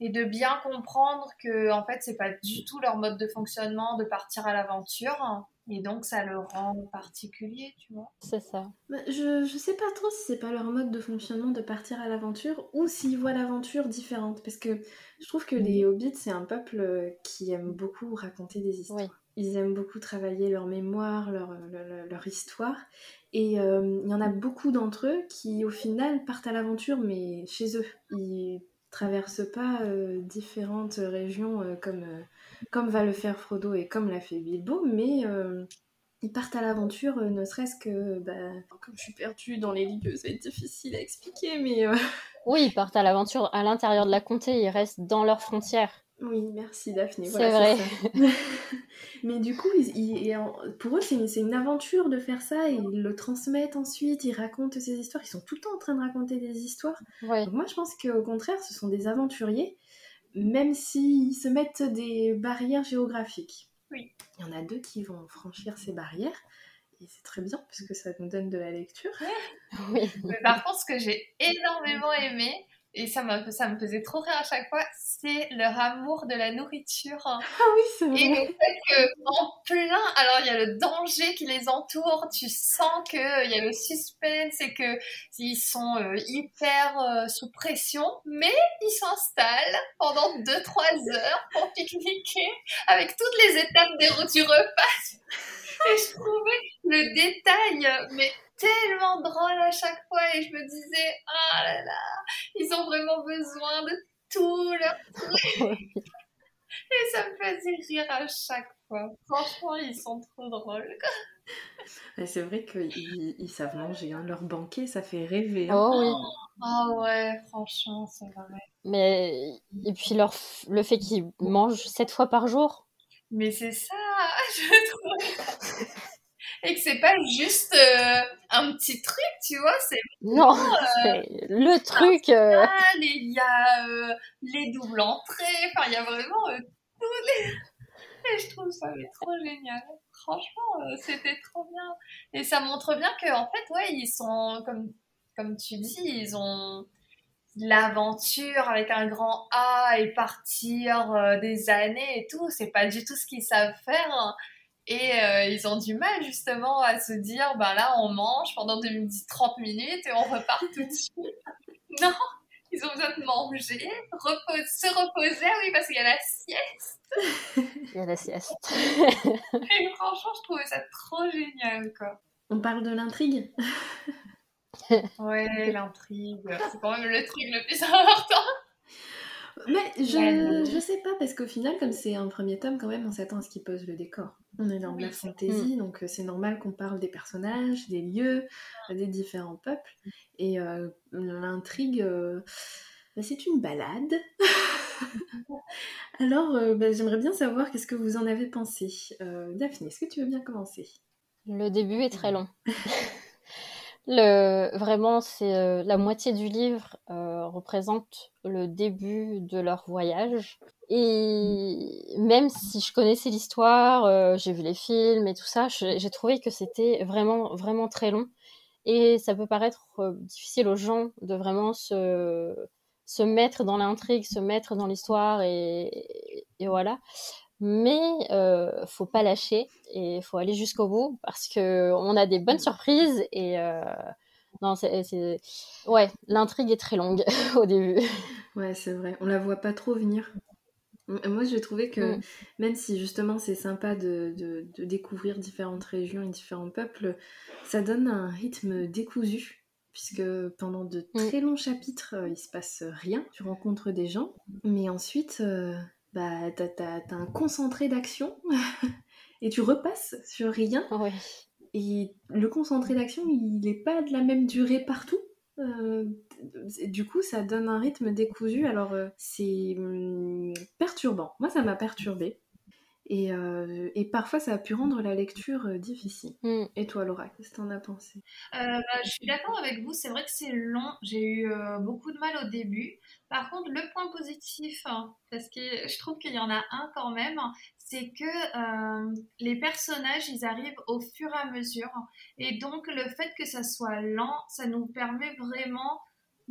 et de bien comprendre que, en fait, c'est pas du tout leur mode de fonctionnement de partir à l'aventure. Et donc, ça le rend particulier, tu vois. C'est ça. Bah, je, je sais pas trop si c'est pas leur mode de fonctionnement de partir à l'aventure ou s'ils voient l'aventure différente. Parce que je trouve que les hobbits, c'est un peuple qui aime beaucoup raconter des histoires. Ils aiment beaucoup travailler leur mémoire, leur, leur, histoire. Et euh, il y en a beaucoup d'entre eux qui, au final, partent à l'aventure, mais chez eux. Ils traversent pas euh, différentes régions euh, comme, comme va le faire Frodo et comme l'a fait Bilbo, mais ils partent à l'aventure, ne serait-ce que, bah, comme je suis perdue dans les lieux, c'est difficile à expliquer, mais... Oui, ils partent à l'aventure à l'intérieur de la comté, ils restent dans leurs frontières. Oui, merci Daphné. c'est vrai. Mais du coup, pour eux, c'est une, aventure de faire ça. Et ils le transmettent ensuite, ils racontent ces histoires. Ils sont tout le temps en train de raconter des histoires. moi, je pense qu'au contraire, ce sont des aventuriers, même s'ils se mettent des barrières géographiques. Oui. Il y en a deux qui vont franchir ces barrières. Et c'est très bien, parce que ça nous donne de la lecture. Oui. par contre, ce que j'ai énormément aimé, et ça, ça me faisait trop rire à chaque fois, c'est leur amour de la nourriture. Ah oui, c'est vrai. Et le fait qu'en plein, alors il y a le danger qui les entoure, tu sens qu'il y a le suspense et qu'ils sont euh, hyper euh, sous pression, mais ils s'installent pendant 2-3 heures pour pique-niquer avec toutes les étapes du repas. Et je trouvais le détail, mais tellement drôle à chaque fois et je me disais, ah là là, ils ont vraiment besoin de tout leur truc. et ça me faisait rire à chaque fois. Franchement, ils sont trop drôles. C'est vrai qu'ils ils savent manger, hein. leur banquet, ça fait rêver. Hein. Oh oui. Ah ouais, franchement, c'est vrai. Mais et puis leur, le fait qu'ils mangent sept fois par jour. Mais c'est ça, je trouve et que c'est pas juste euh, un petit truc, tu vois, c'est non, euh, le truc. Euh... Il y a euh, les doubles entrées, enfin il y a vraiment tous les. Et je trouve ça trop génial. Franchement, c'était trop bien. Et ça montre bien que en fait, ouais, ils sont comme comme tu dis, ils ont l'aventure avec un grand A et partir des années et tout. C'est pas du tout ce qu'ils savent faire. Hein. Et euh, ils ont du mal justement à se dire, ben là, on mange pendant 30 minutes et on repart tout de suite. non, ils ont besoin de manger, se reposer, oui, parce qu'il y a la sieste. Il y a la sieste. et franchement, je trouvais ça trop génial, quoi. On parle de l'intrigue Ouais, l'intrigue, c'est quand même le truc le plus important. Mais je, je sais pas, parce qu'au final, comme c'est un premier tome, quand même, on s'attend à ce qu'il pose le décor. On est dans la fantasy, mm. donc euh, c'est normal qu'on parle des personnages, des lieux, des différents peuples. Et euh, l'intrigue, euh, bah, c'est une balade. Alors, bah, j'aimerais bien savoir qu'est-ce que vous en avez pensé. Daphné, est-ce que tu veux bien commencer? Le début est très long. Vraiment, c'est euh, la moitié du livre euh, représente le début de leur voyage. Et même si je connaissais l'histoire, euh, j'ai vu les films et tout ça, j'ai trouvé que c'était vraiment, vraiment très long. Et ça peut paraître difficile aux gens de vraiment se, se mettre dans l'intrigue, se mettre dans l'histoire et, voilà mais euh, faut pas lâcher et faut aller jusqu'au bout parce que on a des bonnes surprises et euh, non c'est ouais l'intrigue est très longue au début. Ouais c'est vrai. On la voit pas trop venir. Moi j'ai trouvé que mm. même si justement c'est sympa de, de, découvrir différentes régions et différents peuples ça donne un rythme décousu puisque pendant de très longs chapitres euh, il se passe rien. Tu rencontres des gens mais ensuite euh, bah, t'as, un concentré d'action et tu repasses sur rien. Et le concentré d'action, il n'est pas de la même durée partout. Euh, du coup, ça donne un rythme décousu. Alors, euh, c'est hum, perturbant. Moi, ça m'a perturbé. Et, euh, et, parfois, ça a pu rendre la lecture euh, difficile. Mm. Et toi, Laura, qu'est-ce que t'en as pensé? Euh, bah, Je suis d'accord avec vous, c'est vrai que c'est long. J'ai eu beaucoup de mal au début. Par contre, le point positif, hein, parce que je trouve qu'il y en a un quand même, c'est que les personnages, ils arrivent au fur et à mesure. Et donc, le fait que ça soit lent, ça nous permet vraiment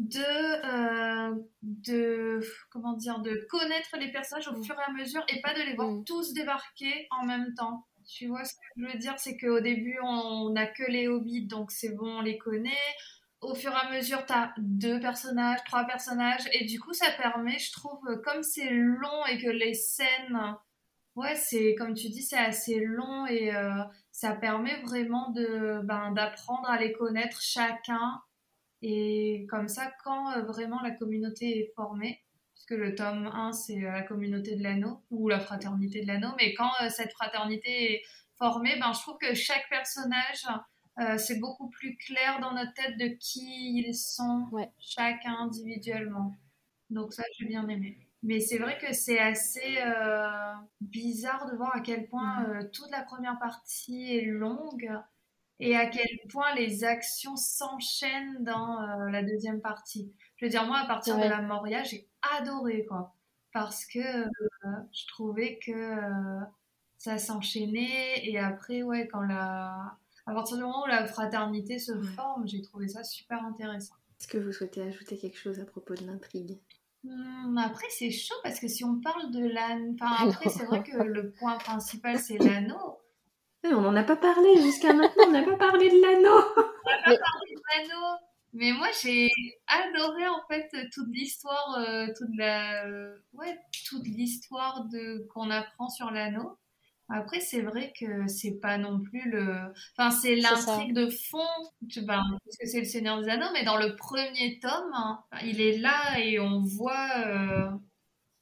de, euh, de comment dire de connaître les personnages au mm. fur et à mesure et pas de les voir mm. tous débarquer en même temps. Tu vois ce que je veux dire, c'est qu'au début on n'a que les hobbits donc c'est bon, on les connaît. Au fur et à mesure, tu as deux personnages, trois personnages, et du coup, ça permet, je trouve, comme c'est long et que les scènes, ouais, c'est comme tu dis, c'est assez long et euh, ça permet vraiment de ben, d'apprendre à les connaître chacun et comme ça, quand euh, vraiment la communauté est formée, puisque le tome 1, c'est euh, la communauté de l'anneau, ou la fraternité de l'anneau, mais quand euh, cette fraternité est formée, ben, je trouve que chaque personnage, c'est beaucoup plus clair dans notre tête de qui ils sont, chacun individuellement. Donc ça, j'ai bien aimé. Mais c'est vrai que c'est assez bizarre de voir à quel point mm. toute la première partie est longue et à quel point les actions s'enchaînent dans euh, la deuxième partie. Je veux dire, moi, à partir de la Moria, j'ai adoré, quoi. Parce que euh, je trouvais que euh, ça s'enchaînait. Et après, ouais, quand la... À partir du moment où la fraternité se forme, j'ai trouvé ça super intéressant. Est-ce que vous souhaitez ajouter quelque chose à propos de l'intrigue? Hmm, après, c'est chaud parce que si on parle de l'anneau. Enfin, après, c'est vrai que le point principal, c'est l'anneau. On n'en a pas parlé jusqu'à maintenant, on n'a pas parlé de l'anneau. On n'a pas parlé de l'anneau. Mais moi, j'ai adoré en fait toute l'histoire, euh, toute la, ouais, toute l'histoire de qu'on apprend sur l'anneau. Après, c'est vrai que c'est pas non plus le. Enfin, c'est l'intrigue de fond, ben, parce que c'est le Seigneur des Anneaux, mais dans le premier tome, hein, il est là et on voit euh,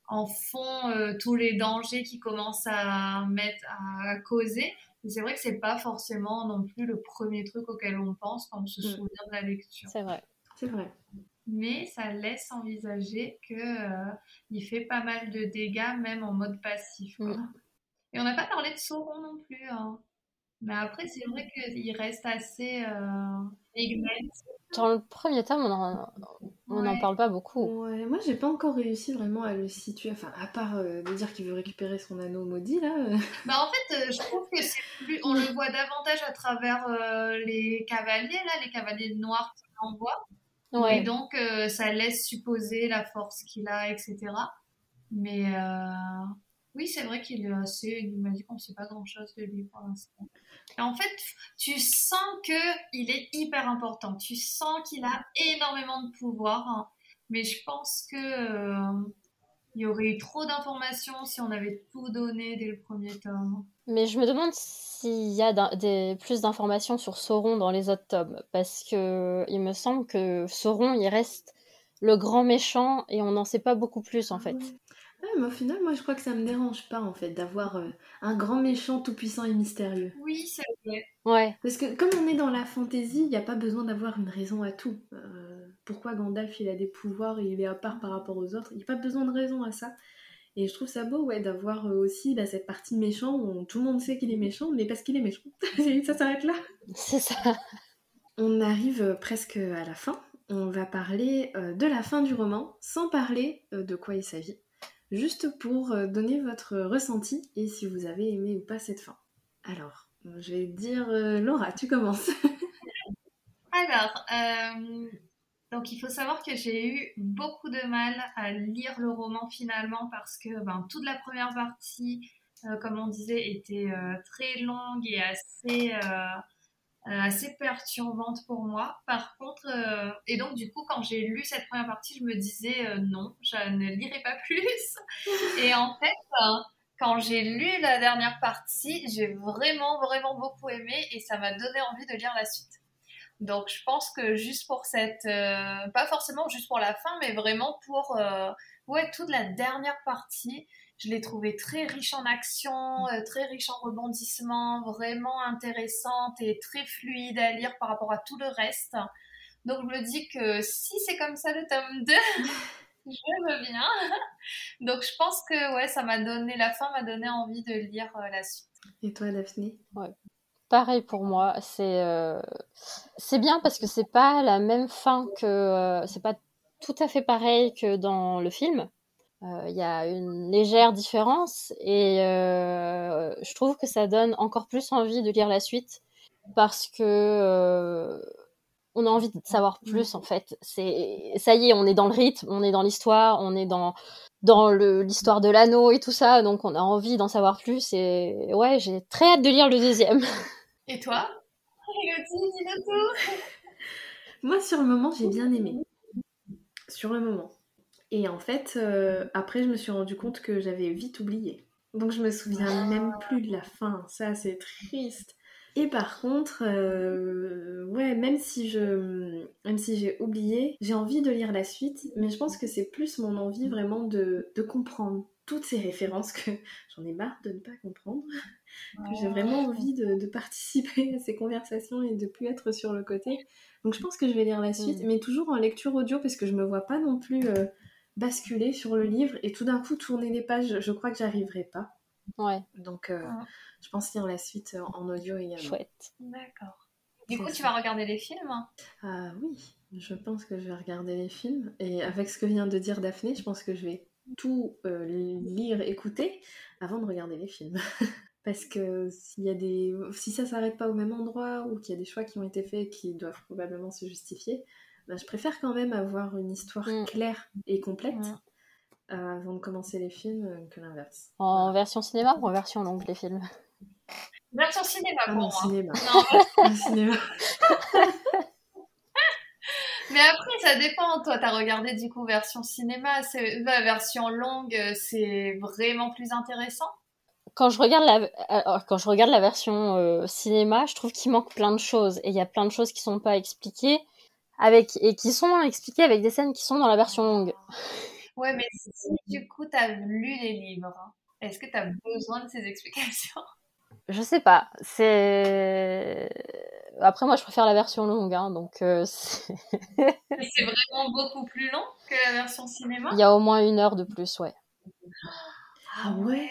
en fond euh, tous les dangers qui commencent à mettre à, causer. C'est vrai que c'est pas forcément non plus le premier truc auquel on pense quand on se mm. souvient de la lecture. C'est vrai. C'est vrai. Mais ça laisse envisager que euh, il fait pas mal de dégâts, même en mode passif. Quoi. Mm. Et on n'a pas parlé de Sauron non plus. Hein. Mais après, c'est vrai qu'il reste assez euh, Dans le premier tome, on n'en parle pas beaucoup. Ouais, moi, j'ai pas encore réussi vraiment à le situer. Enfin, à part euh, de dire qu'il veut récupérer son anneau maudit, là. Euh. Bah, en fait, euh, je trouve que c'est plus. On le voit davantage à travers les cavaliers, là, les cavaliers noirs qu'il envoie. Ouais. Et donc, ça laisse supposer la force qu'il a, etc. Mais. Oui, c'est vrai qu'il est assez. Il m'a dit qu'on ne sait pas grand chose de lui pour l'instant. En fait, tu sens qu'il est hyper important. Tu sens qu'il a énormément de pouvoir. Hein. Mais je pense que. Euh, il y aurait eu trop d'informations si on avait tout donné dès le premier tome. Mais je me demande s'il y a des, plus d'informations sur Sauron dans les autres tomes. Parce que il me semble que Sauron, il reste le grand méchant et on n'en sait pas beaucoup plus en ah fait mais au final, moi, je crois que ça me dérange pas, en fait, d'avoir euh, un grand méchant tout puissant et mystérieux. Oui, c'est vrai. Ouais. Parce que comme on est dans la fantaisie, il n'y a pas besoin d'avoir une raison à tout. Euh, pourquoi Gandalf, il a des pouvoirs et il est à part par rapport aux autres? Il n'y a pas besoin de raison à ça. Et je trouve ça beau, ouais, d'avoir euh, aussi bah, cette partie méchant où tout le monde sait qu'il est méchant, mais parce qu'il est méchant. ça s'arrête là. C'est ça. On arrive presque à la fin. On va parler de la fin du roman, sans parler de quoi il s'agit juste pour euh, donner votre ressenti et si vous avez aimé ou pas cette fin. Alors, je vais dire euh, Laura, tu commences. Alors, euh, donc il faut savoir que j'ai eu beaucoup de mal à lire le roman finalement parce que ben, toute la première partie, comme on disait, était très longue et assez euh, assez perturbante pour moi. Par contre, euh, et donc du coup, quand j'ai lu cette première partie, je me disais euh, non, je ne lirai pas plus. et en fait, quand j'ai lu la dernière partie, j'ai vraiment, vraiment beaucoup aimé et ça m'a donné envie de lire la suite. Donc je pense que juste pour cette, pas forcément juste pour la fin, mais vraiment pour ouais toute la dernière partie, je l'ai trouvée très riche en action, euh, très riche en rebondissements, vraiment intéressante et très fluide à lire par rapport à tout le reste. Donc je me dis que si c'est comme ça le tome 2, je veux bien. Donc je pense que ouais, ça m'a donné, la fin m'a donné envie de lire euh, la suite. Et toi Daphné? Ouais. Pareil pour moi, c'est euh, c'est bien parce que c'est pas la même fin que c'est pas tout à fait pareil que dans le film. Euh, il y a une légère différence et euh, je trouve que ça donne encore plus envie de lire la suite parce que euh, on a envie de savoir plus en fait. C'est ça y est, on est dans le rythme, on est dans l'histoire, on est dans dans l'histoire de l'anneau et tout ça, donc on a envie d'en savoir plus et ouais, j'ai très hâte de lire le deuxième. Et toi? Tout Moi sur le moment, j'ai bien aimé. Sur le moment. Et en fait, euh, après, je me suis rendu compte que j'avais vite oublié. Donc je me souviens même plus de la fin. Ça, c'est triste. Et par contre, euh, ouais, même si je, même si j'ai oublié, j'ai envie de lire la suite, mais je pense que c'est plus mon envie vraiment de, de comprendre toutes ces références que j'en ai marre de ne pas comprendre, que j'ai vraiment envie de, de, participer à ces conversations et de plus être sur le côté. Donc je pense que je vais lire la suite, mm. mais toujours en lecture audio parce que je me vois pas non plus euh, basculer sur le livre et tout d'un coup tourner les pages, je crois que j'arriverai pas. Ouais. Donc, euh, je pense lire la suite en audio également. Chouette. D'accord. Du coup, tu vas regarder les films Ah oui, je pense que je vais regarder les films. Et avec ce que vient de dire Daphné, je pense que je vais tout euh, lire, écouter avant de regarder les films. Parce que s'il y a des... si ça s'arrête pas au même endroit ou qu'il y a des choix qui ont été faits qui doivent probablement se justifier, bah, je préfère quand même avoir une histoire Mm. claire et complète Mm. euh, avant de commencer les films euh, que l'inverse. En version cinéma ou en version longue, les films? Version cinéma Ah pour moi. cinéma. Non, cinéma. mais après, ça dépend. Toi, t'as regardé du coup version cinéma, c'est la version longue, euh, c'est vraiment plus intéressant? quand je regarde la, quand je regarde la version euh, cinéma, je trouve qu'il manque plein de choses. Et il y a plein de choses qui sont pas expliquées avec, et qui sont expliquées avec des scènes qui sont dans la version longue. Ouais, mais si du coup t'as lu les livres, est-ce que t'as besoin de ces explications? Je sais pas. C'est. Après, moi, je préfère la version longue, hein, donc euh, C'est vraiment beaucoup plus long que la version cinéma? il y a au moins une heure de plus, ouais. Ah ouais?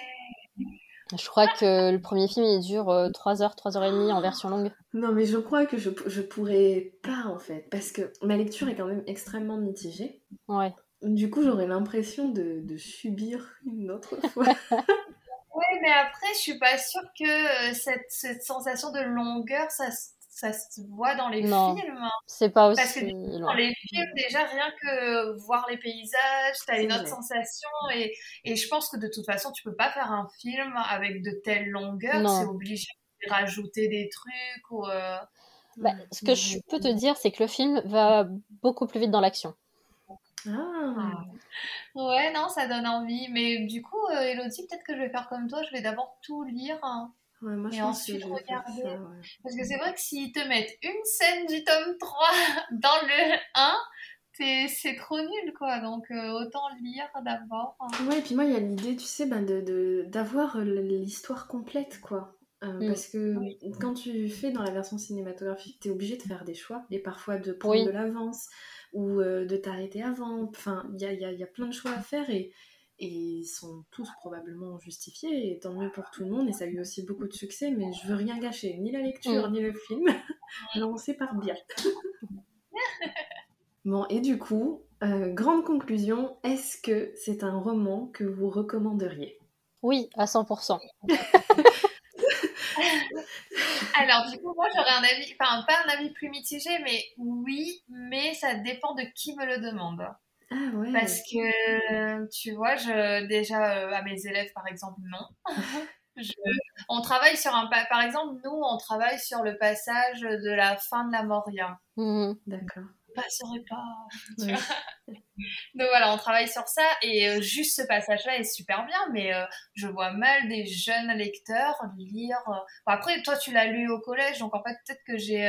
Je crois que le premier film, il dure euh, 3 heures, 3 heures et demie en version longue. Non, mais je crois que je, je pourrais pas en fait, parce que ma lecture est quand même extrêmement mitigée. Ouais. Du coup, j'aurais l'impression de, de subir une autre fois. Ouais, mais après, je suis pas sûre que euh, cette, cette sensation de longueur, ça, se- ça se voit dans les Non. films. C'est pas Parce aussi que Dans les films, déjà, rien que voir les paysages, t'as une autre vrai. sensation. Et, et je pense que de toute façon, tu peux pas faire un film avec de telles longueurs. C'est obligé de rajouter des trucs ou. euh, Bah, ce que je peux te dire, c'est que le film va beaucoup plus vite dans l'action. Ah, Ouais, non, ça donne envie. Mais du coup, euh, Elodie, peut-être que je vais faire comme toi. Je vais d'abord tout lire. hein. Ouais, moi je Et ensuite regarder. ça. ouais. Parce que c'est vrai que s'ils te mettent une scène du tome 3 dans le 1, c'est c'est trop nul, quoi. Donc, euh, autant lire d'abord. Ouais, et puis moi, il y a l'idée, tu sais, ben, de, de- d'avoir l'histoire complète, quoi. Euh, Mm. Parce que Oui. quand tu fais dans la version cinématographique, t'es obligé de faire des choix, et parfois de prendre Oui. de l'avance, ou euh, de t'arrêter avant. Enfin, il y a, y a- y a plein de choix à faire, et, et ils sont tous probablement justifiés, et tant mieux pour tout le monde, et ça a eu aussi beaucoup de succès, mais je veux rien gâcher, ni la lecture, Mm. ni le film. Alors on sépare bien. Bon, et du coup, euh, grande conclusion, est-ce que c'est un roman que vous recommanderiez? Oui, à 100%. Alors, du coup, moi, j'aurais un avis, enfin, pas un avis plus mitigé, mais oui, mais ça dépend de qui me le demande. Ah ouais Parce que, tu vois, je, déjà, euh, à mes élèves, par exemple, non. Je- on travaille sur un, pa- par exemple, nous, on travaille sur le passage de la fin de la Moria. Mhm. D'accord. Je passerai pas. tu Ouais. vois. Donc voilà, on travaille sur ça et euh, juste ce passage-là est super bien, mais euh, je vois mal des jeunes lecteurs lire. bon, après, toi, tu l'as lu au collège, donc en fait, peut-être que j'ai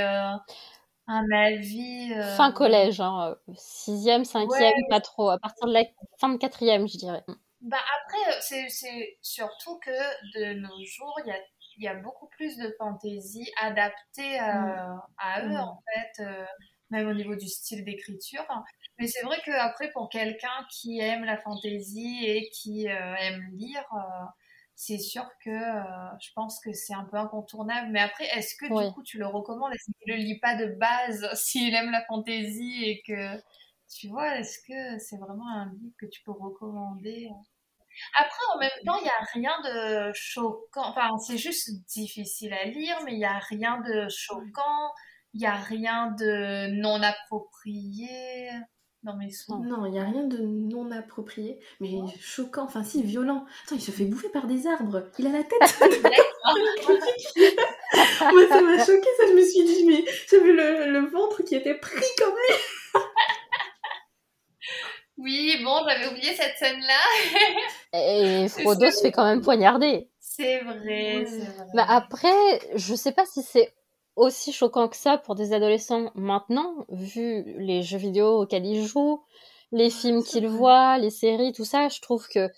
euh, un avis. euh, Fin collège, hein. euh, sixième, cinquième, Ouais. pas trop. À partir de la fin de quatrième, je dirais. Bah après, euh, c'est c'est surtout que de nos jours, il y a, y a beaucoup plus de fantaisie adaptée à, à eux, Mm. en fait, euh, même au niveau du style d'écriture. Mais c'est vrai que après, pour quelqu'un qui aime la fantaisie et qui aime lire, c'est sûr que euh, je pense que c'est un peu incontournable. Mais après, est-ce que du coup tu le recommandes? Est-ce qu'il ne le lit pas de base s'il aime la fantaisie et que tu vois, est-ce que c'est vraiment un livre que tu peux recommander? Après, en même temps, il n'y a rien de choquant. Enfin, c'est juste difficile à lire, mais il n'y a rien de choquant. Il n'y a rien de non approprié dans mes. Non, il n'y a rien de non approprié, mais choquant, enfin si, violent. Attends, il se fait bouffer par des arbres. Il a la tête. Moi, ça m'a choqué, ça, je me suis dit, mais j'ai vu le, le ventre qui était pris comme lui. Oui, bon, j'avais oublié cette scène-là. Et Frodo se fait quand même poignarder. C'est vrai, c'est vrai. Bah après, je sais pas si c'est aussi choquant que ça pour des adolescents maintenant, vu les jeux vidéo auxquels ils jouent, les films qu'ils voient, les séries, tout ça, je trouve que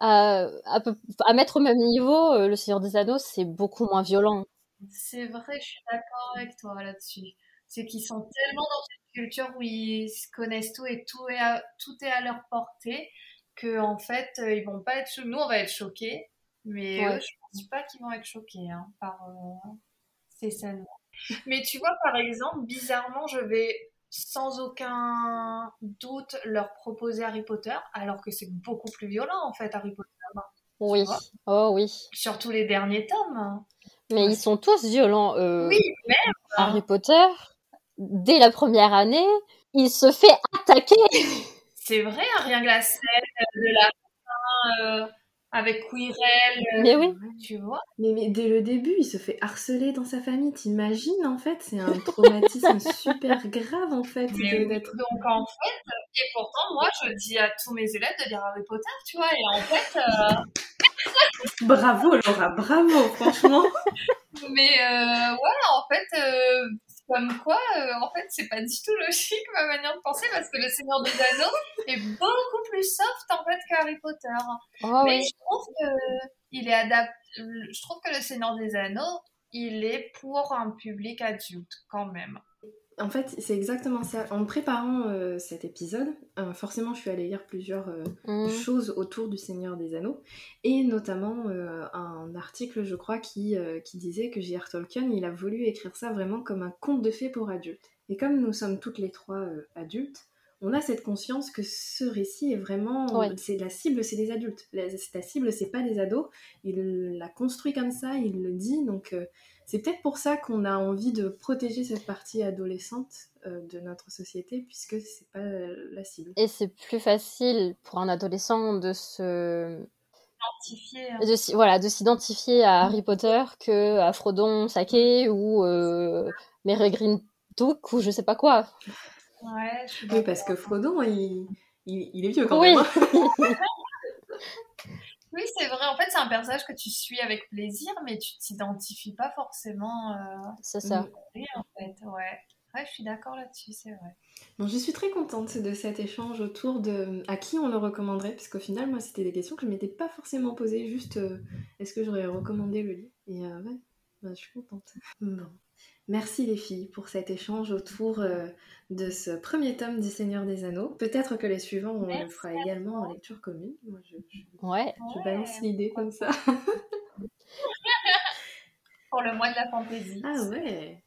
à, à, peu- à mettre au même niveau, euh, Le Seigneur des Anneaux, c'est beaucoup moins violent. C'est vrai, je suis d'accord avec toi là-dessus. C'est qu'ils sont tellement dans cette culture où ils se connaissent tout et tout est à, tout est à leur portée que en fait euh, ils vont pas être nous on va être choqués mais Ouais. eux je pense pas qu'ils vont être choqués hein, par euh, ces scènes. Mais tu vois par exemple bizarrement je vais sans aucun doute leur proposer Harry Potter alors que c'est beaucoup plus violent en fait Harry Potter Oui, oh oui. surtout les derniers tomes. Mais ils sont tous violents. euh, Oui, mais Harry Potter, dès la première année, il se fait attaquer. C'est vrai, hein, rien que la scène de la fin euh, avec Quirrell, euh, Mais oui. tu vois. Mais, mais dès le début, il se fait harceler dans sa famille. T'imagines en fait C'est un traumatisme super grave en fait oui, d'être. donc en fait, et pourtant moi je dis à tous mes élèves de lire Harry Potter, tu vois, et en fait, euh, Bravo Laura, bravo franchement. mais euh, ouais, en fait, euh, comme quoi, euh, en fait, c'est pas du tout logique ma manière de penser parce que le Seigneur des Anneaux est beaucoup plus soft en fait qu'Harry Potter. Oh Mais oui. je trouve que il est adapté. Je trouve que le Seigneur des Anneaux, il est pour un public adulte quand même. En fait, c'est exactement ça. En préparant euh, cet épisode, euh, forcément, je suis allée lire plusieurs euh, Mm. choses autour du Seigneur des Anneaux, et notamment un article, je crois, qui, qui disait que J.R. Tolkien, il a voulu écrire ça vraiment comme un conte de fées pour adultes. Et comme nous sommes toutes les trois adultes, on a cette conscience que ce récit est vraiment... Ouais. C'est la cible, c'est les adultes. La, la cible, c'est pas les ados. Il l'a construit comme ça, il le dit, donc... c'est peut-être pour ça qu'on a envie de protéger cette partie adolescente euh, de notre société, puisque c'est pas euh, la cible. Et c'est plus facile pour un adolescent de se hein. de, voilà, de s'identifier à Harry Potter que à Frodon Sake ou euh, Mary Took ou je sais pas quoi. Ouais, je suis Oui, parce que Frodon, il, il, il est vieux quand Oui. même. Oui, c'est vrai. En fait, c'est un personnage que tu suis avec plaisir, mais tu t'identifies pas forcément euh, C'est ça. Lui, en fait. Ouais. Ouais, je suis d'accord là-dessus, c'est vrai. Bon, je suis très contente de cet échange autour de à qui on le recommanderait, parce qu'au final, moi, c'était des questions que je m'étais pas forcément posées, juste euh, est-ce que j'aurais recommandé le livre? Et euh, ouais, bah, je suis contente. Bon. Merci les filles pour cet échange autour euh, de ce premier tome du Seigneur des Anneaux. Peut-être que les suivants, on le fera également en lecture commune. Moi, je, je- Ouais. je Ouais. balance l'idée comme ça. Pour le mois de la fantaisie. Ah ouais,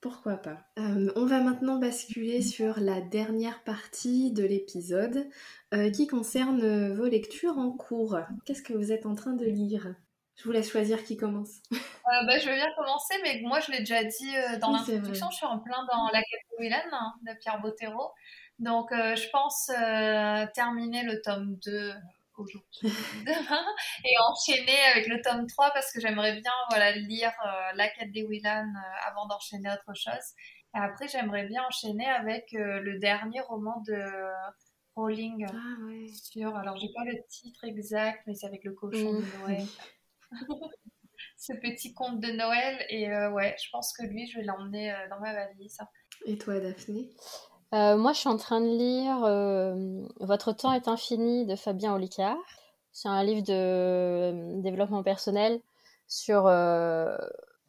pourquoi pas. Euh, on va maintenant basculer sur la dernière partie de l'épisode euh, qui concerne vos lectures en cours. Qu'est-ce que vous êtes en train de lire? Je vous laisse choisir qui commence. Euh, bah, je veux bien commencer, mais moi, je l'ai déjà dit euh, dans Oui, l'introduction, je suis en plein dans la Willan hein, de Pierre Bottero. Donc, euh, je pense terminer le tome 2 aujourd'hui, demain, et enchaîner avec le tome 3 parce que j'aimerais bien voilà, lire la quête des Willan euh, avant d'enchaîner autre chose. Et après, j'aimerais bien enchaîner avec le dernier roman de Rowling Ah ouais. sur, alors j'ai pas le titre exact, mais c'est avec le cochon Mm. de Noël. Ce petit conte de Noël, et euh, ouais, je pense que lui, je vais l'emmener euh, dans ma valise. Et toi, Daphné? Euh, moi, je suis en train de lire euh, Votre temps est infini de Fabien Olicard. C'est un livre de euh, développement personnel sur euh,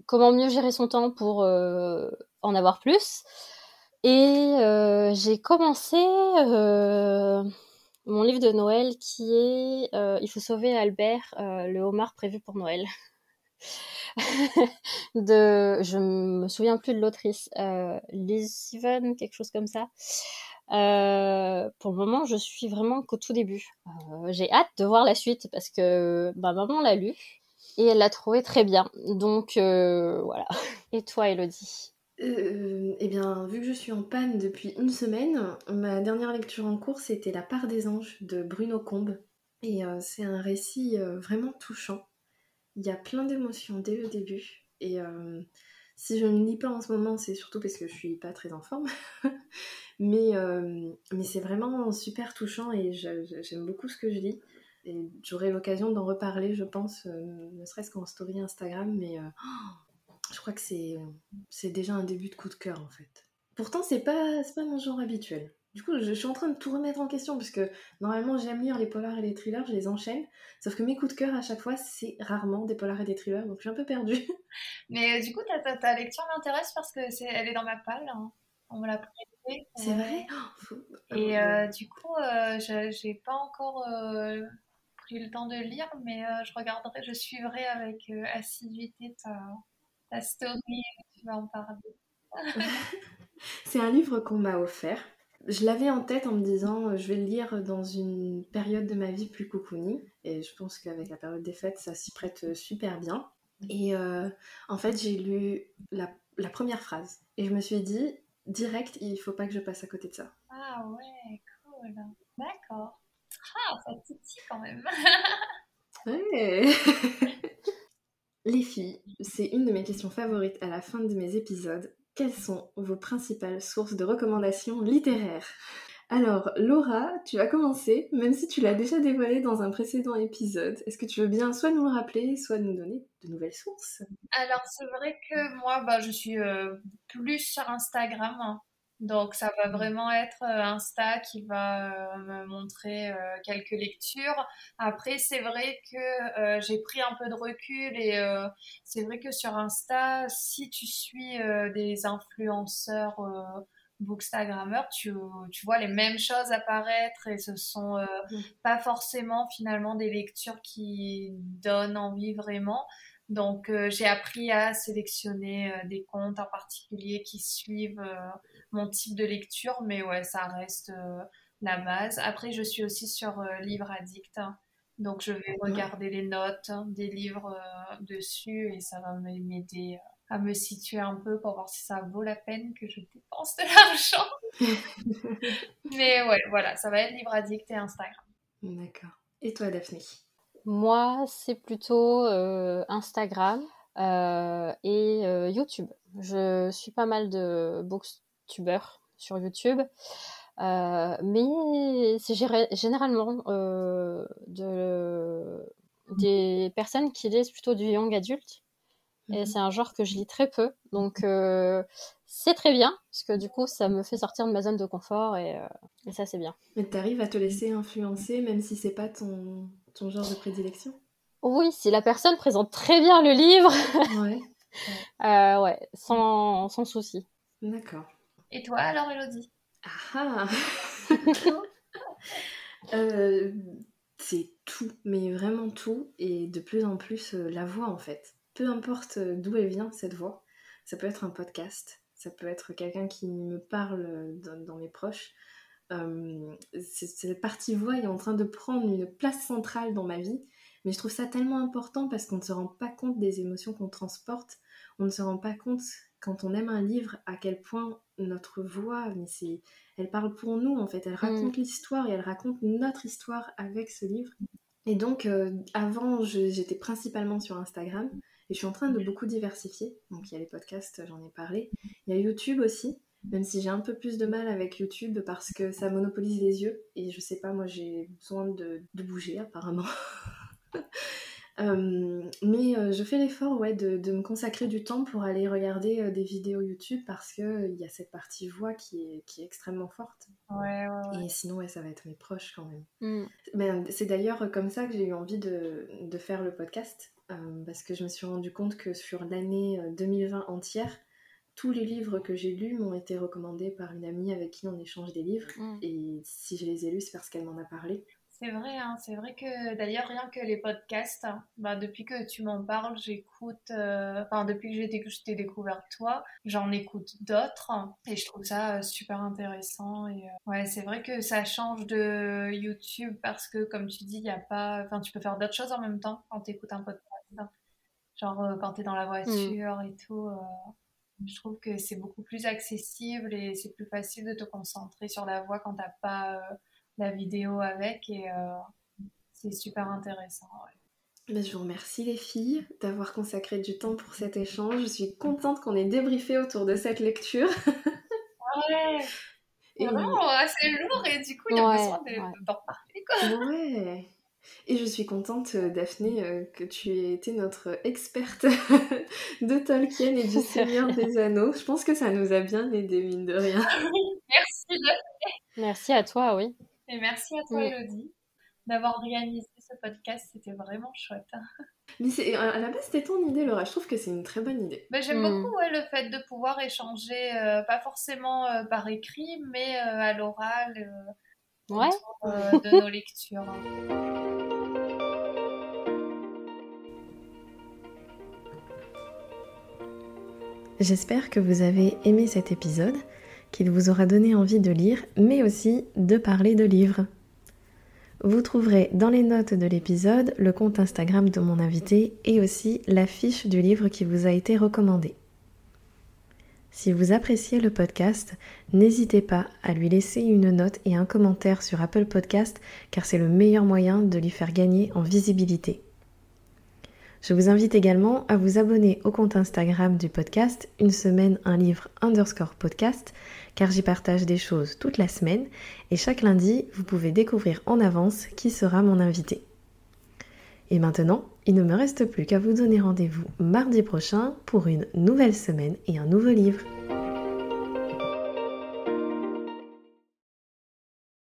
comment mieux gérer son temps pour euh, en avoir plus. Et euh, j'ai commencé euh, mon livre de Noël qui est euh, Il faut sauver Albert, euh, le homard prévu pour Noël. de, je me souviens plus de l'autrice, euh, Liz Sivan, quelque chose comme ça. Euh, pour le moment, je suis vraiment qu'au tout début. J'ai hâte de voir la suite parce que ma maman l'a lu et elle l'a trouvé très bien. Donc voilà. Et toi, Elodie? Euh, Eh bien, vu que je suis en panne depuis une semaine, ma dernière lecture en cours, c'était La part des anges de Bruno Combe. Et euh, c'est un récit euh, vraiment touchant. Il y a plein d'émotions dès le début. Et si je ne lis pas en ce moment, c'est surtout parce que je suis pas très en forme. mais mais c'est vraiment super touchant et j'aime beaucoup ce que je lis. Et j'aurai l'occasion d'en reparler, je pense, ne serait-ce qu'en story Instagram. Mais euh, je crois que c'est déjà un début de coup de cœur en fait. Pourtant, c'est pas, pas mon genre habituel. Du coup, je, je suis en train de tout remettre en question parce que normalement, j'aime lire les polars et les thrillers, je les enchaîne. Sauf que mes coups de cœur à chaque fois, c'est rarement des polars et des thrillers, donc je suis un peu perdue. Mais euh, du coup, ta, ta, ta lecture m'intéresse parce que c'est, elle est dans ma palle. hein. On me l'a prêtée. C'est vrai? Oh, faut- Et euh, euh, du coup, euh, je- j'ai pas encore euh, pris le temps de lire, mais euh, je regarderai, je suivrai avec euh, assiduité ta, ta story. Tu vas en parler. C'est un livre qu'on m'a offert. Je l'avais en tête en me disant euh, je vais le lire dans une période de ma vie plus cocoonie. Et je pense qu'avec la période des fêtes, ça s'y prête euh, super bien. Et euh, en fait, j'ai lu la, la première phrase. Et je me suis dit, direct, il faut pas que je passe à côté de ça. Ah ouais, cool. D'accord. Ah, ça titille quand même. Ouais. Les filles, c'est une de mes questions favorites à la fin de mes épisodes. Quelles sont vos principales sources de recommandations littéraires? Alors, Laura, tu vas commencer, même si tu l'as déjà dévoilé dans un précédent épisode. Est-ce que tu veux bien soit nous le rappeler, soit nous donner de nouvelles sources? Alors, c'est vrai que moi, bah, je suis euh, plus sur Instagram. hein. Donc, ça va vraiment être euh, Insta qui va euh, me montrer euh, quelques lectures. Après, c'est vrai que euh, j'ai pris un peu de recul et euh, c'est vrai que sur Insta, si tu suis euh, des influenceurs euh, bookstagrammeurs, tu, tu vois les mêmes choses apparaître et ce sont euh, Mm. pas forcément finalement des lectures qui donnent envie vraiment. Donc, euh, j'ai appris à sélectionner euh, des comptes en particulier qui suivent euh, mon type de lecture, mais ouais, ça reste la base. Après, je suis aussi sur Livre Addict, hein. donc je vais regarder les notes hein, des livres dessus et ça va m'aider à me situer un peu pour voir si ça vaut la peine que je dépense de l'argent. Mais ouais, voilà, ça va être Livre Addict et Instagram. D'accord. Et toi, Daphné? Moi, c'est plutôt euh, Instagram euh, et euh, YouTube. Je suis pas mal de booktubeurs sur YouTube, mais c'est généralement de, des personnes qui lisent plutôt du young adulte. Et Mhm. c'est un genre que je lis très peu, donc euh, c'est très bien, parce que du coup, ça me fait sortir de ma zone de confort, et, euh, et ça, c'est bien. Mais t'arrives à te laisser influencer, même si c'est pas ton, ton genre de prédilection? Oui, si la personne présente très bien le livre, Ouais. Euh, ouais, sans, sans souci. D'accord. Et toi alors, Elodie? Ah ah Euh, C'est tout, mais vraiment tout, et de plus en plus euh, la voix en fait. Peu importe euh, d'où elle vient cette voix, ça peut être un podcast, ça peut être quelqu'un qui me parle dans, dans mes proches. Euh, cette partie voix est en train de prendre une place centrale dans ma vie, mais je trouve ça tellement important parce qu'on ne se rend pas compte des émotions qu'on transporte, on ne se rend pas compte quand on aime un livre à quel point notre voix, mais c'est elle parle pour nous en fait, elle raconte l'histoire et elle raconte notre histoire avec ce livre. Et donc euh, avant j'étais principalement sur Instagram et je suis en train de beaucoup diversifier. Donc il y a les podcasts, j'en ai parlé. Il y a YouTube aussi, même si j'ai un peu plus de mal avec YouTube parce que ça monopolise les yeux et je sais pas, moi j'ai besoin de, de bouger apparemment. Euh, mais euh, je fais l'effort ouais, de, de me consacrer du temps pour aller regarder euh, des vidéos YouTube parce qu'il y a cette partie voix qui est, qui est extrêmement forte. Ouais, ouais, ouais. Et sinon, ouais, ça va être mes proches quand même. Mm. Mais, c'est d'ailleurs comme ça que j'ai eu envie de, de faire le podcast euh, parce que je me suis rendu compte que sur l'année euh, 2020 entière, tous les livres que j'ai lus m'ont été recommandés par une amie avec qui on échange des livres. Mm. Et si je les ai lus, c'est parce qu'elle m'en a parlé. C'est vrai, hein, c'est vrai que d'ailleurs rien que les podcasts, hein, bah, depuis que tu m'en parles, j'écoute, euh, enfin depuis que j'ai été- que je t'ai découvert toi, j'en écoute d'autres hein, et je trouve ça euh, super intéressant et euh, ouais c'est vrai que ça change de YouTube parce que comme tu dis il y a pas, enfin tu peux faire d'autres choses en même temps quand tu écoutes un podcast, hein. genre euh, quand tu es dans la voiture et tout. Je trouve que c'est beaucoup plus accessible et c'est plus facile de te concentrer sur la voix quand t'as pas euh, la vidéo avec et euh, c'est super intéressant. ouais. Ben, je vous remercie les filles d'avoir consacré du temps pour cet échange. Je suis contente qu'on ait débriefé autour de cette lecture. Ouais, Et, vraiment, c'est lourd et du coup il y a Ouais, besoin de- ouais. d'en parler quoi. ouais. Et je suis contente, euh, Daphné, euh, que tu aies été notre experte de Tolkien et du Seigneur des Anneaux. Je pense que ça nous a bien aidé, mine de rien. Merci de- Merci à toi, oui. et merci à toi. Elodie d'avoir organisé ce podcast, c'était vraiment chouette. Mais c'est- à la base, c'était ton idée, Laura. Je trouve que c'est une très bonne idée. Mais j'aime Mm. beaucoup ouais, le fait de pouvoir échanger, euh, pas forcément euh, par écrit, mais euh, à l'oral, euh, Ouais. autour euh, de nos lectures. J'espère que vous avez aimé cet épisode, qu'il vous aura donné envie de lire, mais aussi de parler de livres. Vous trouverez dans les notes de l'épisode le compte Instagram de mon invité et aussi l'affiche du livre qui vous a été recommandé. Si vous appréciez le podcast, n'hésitez pas à lui laisser une note et un commentaire sur Apple Podcast car c'est le meilleur moyen de lui faire gagner en visibilité. Je vous invite également à vous abonner au compte Instagram du podcast Une semaine un livre underscore podcast car j'y partage des choses toute la semaine et chaque lundi vous pouvez découvrir en avance qui sera mon invité. Et maintenant, il ne me reste plus qu'à vous donner rendez-vous mardi prochain pour une nouvelle semaine et un nouveau livre.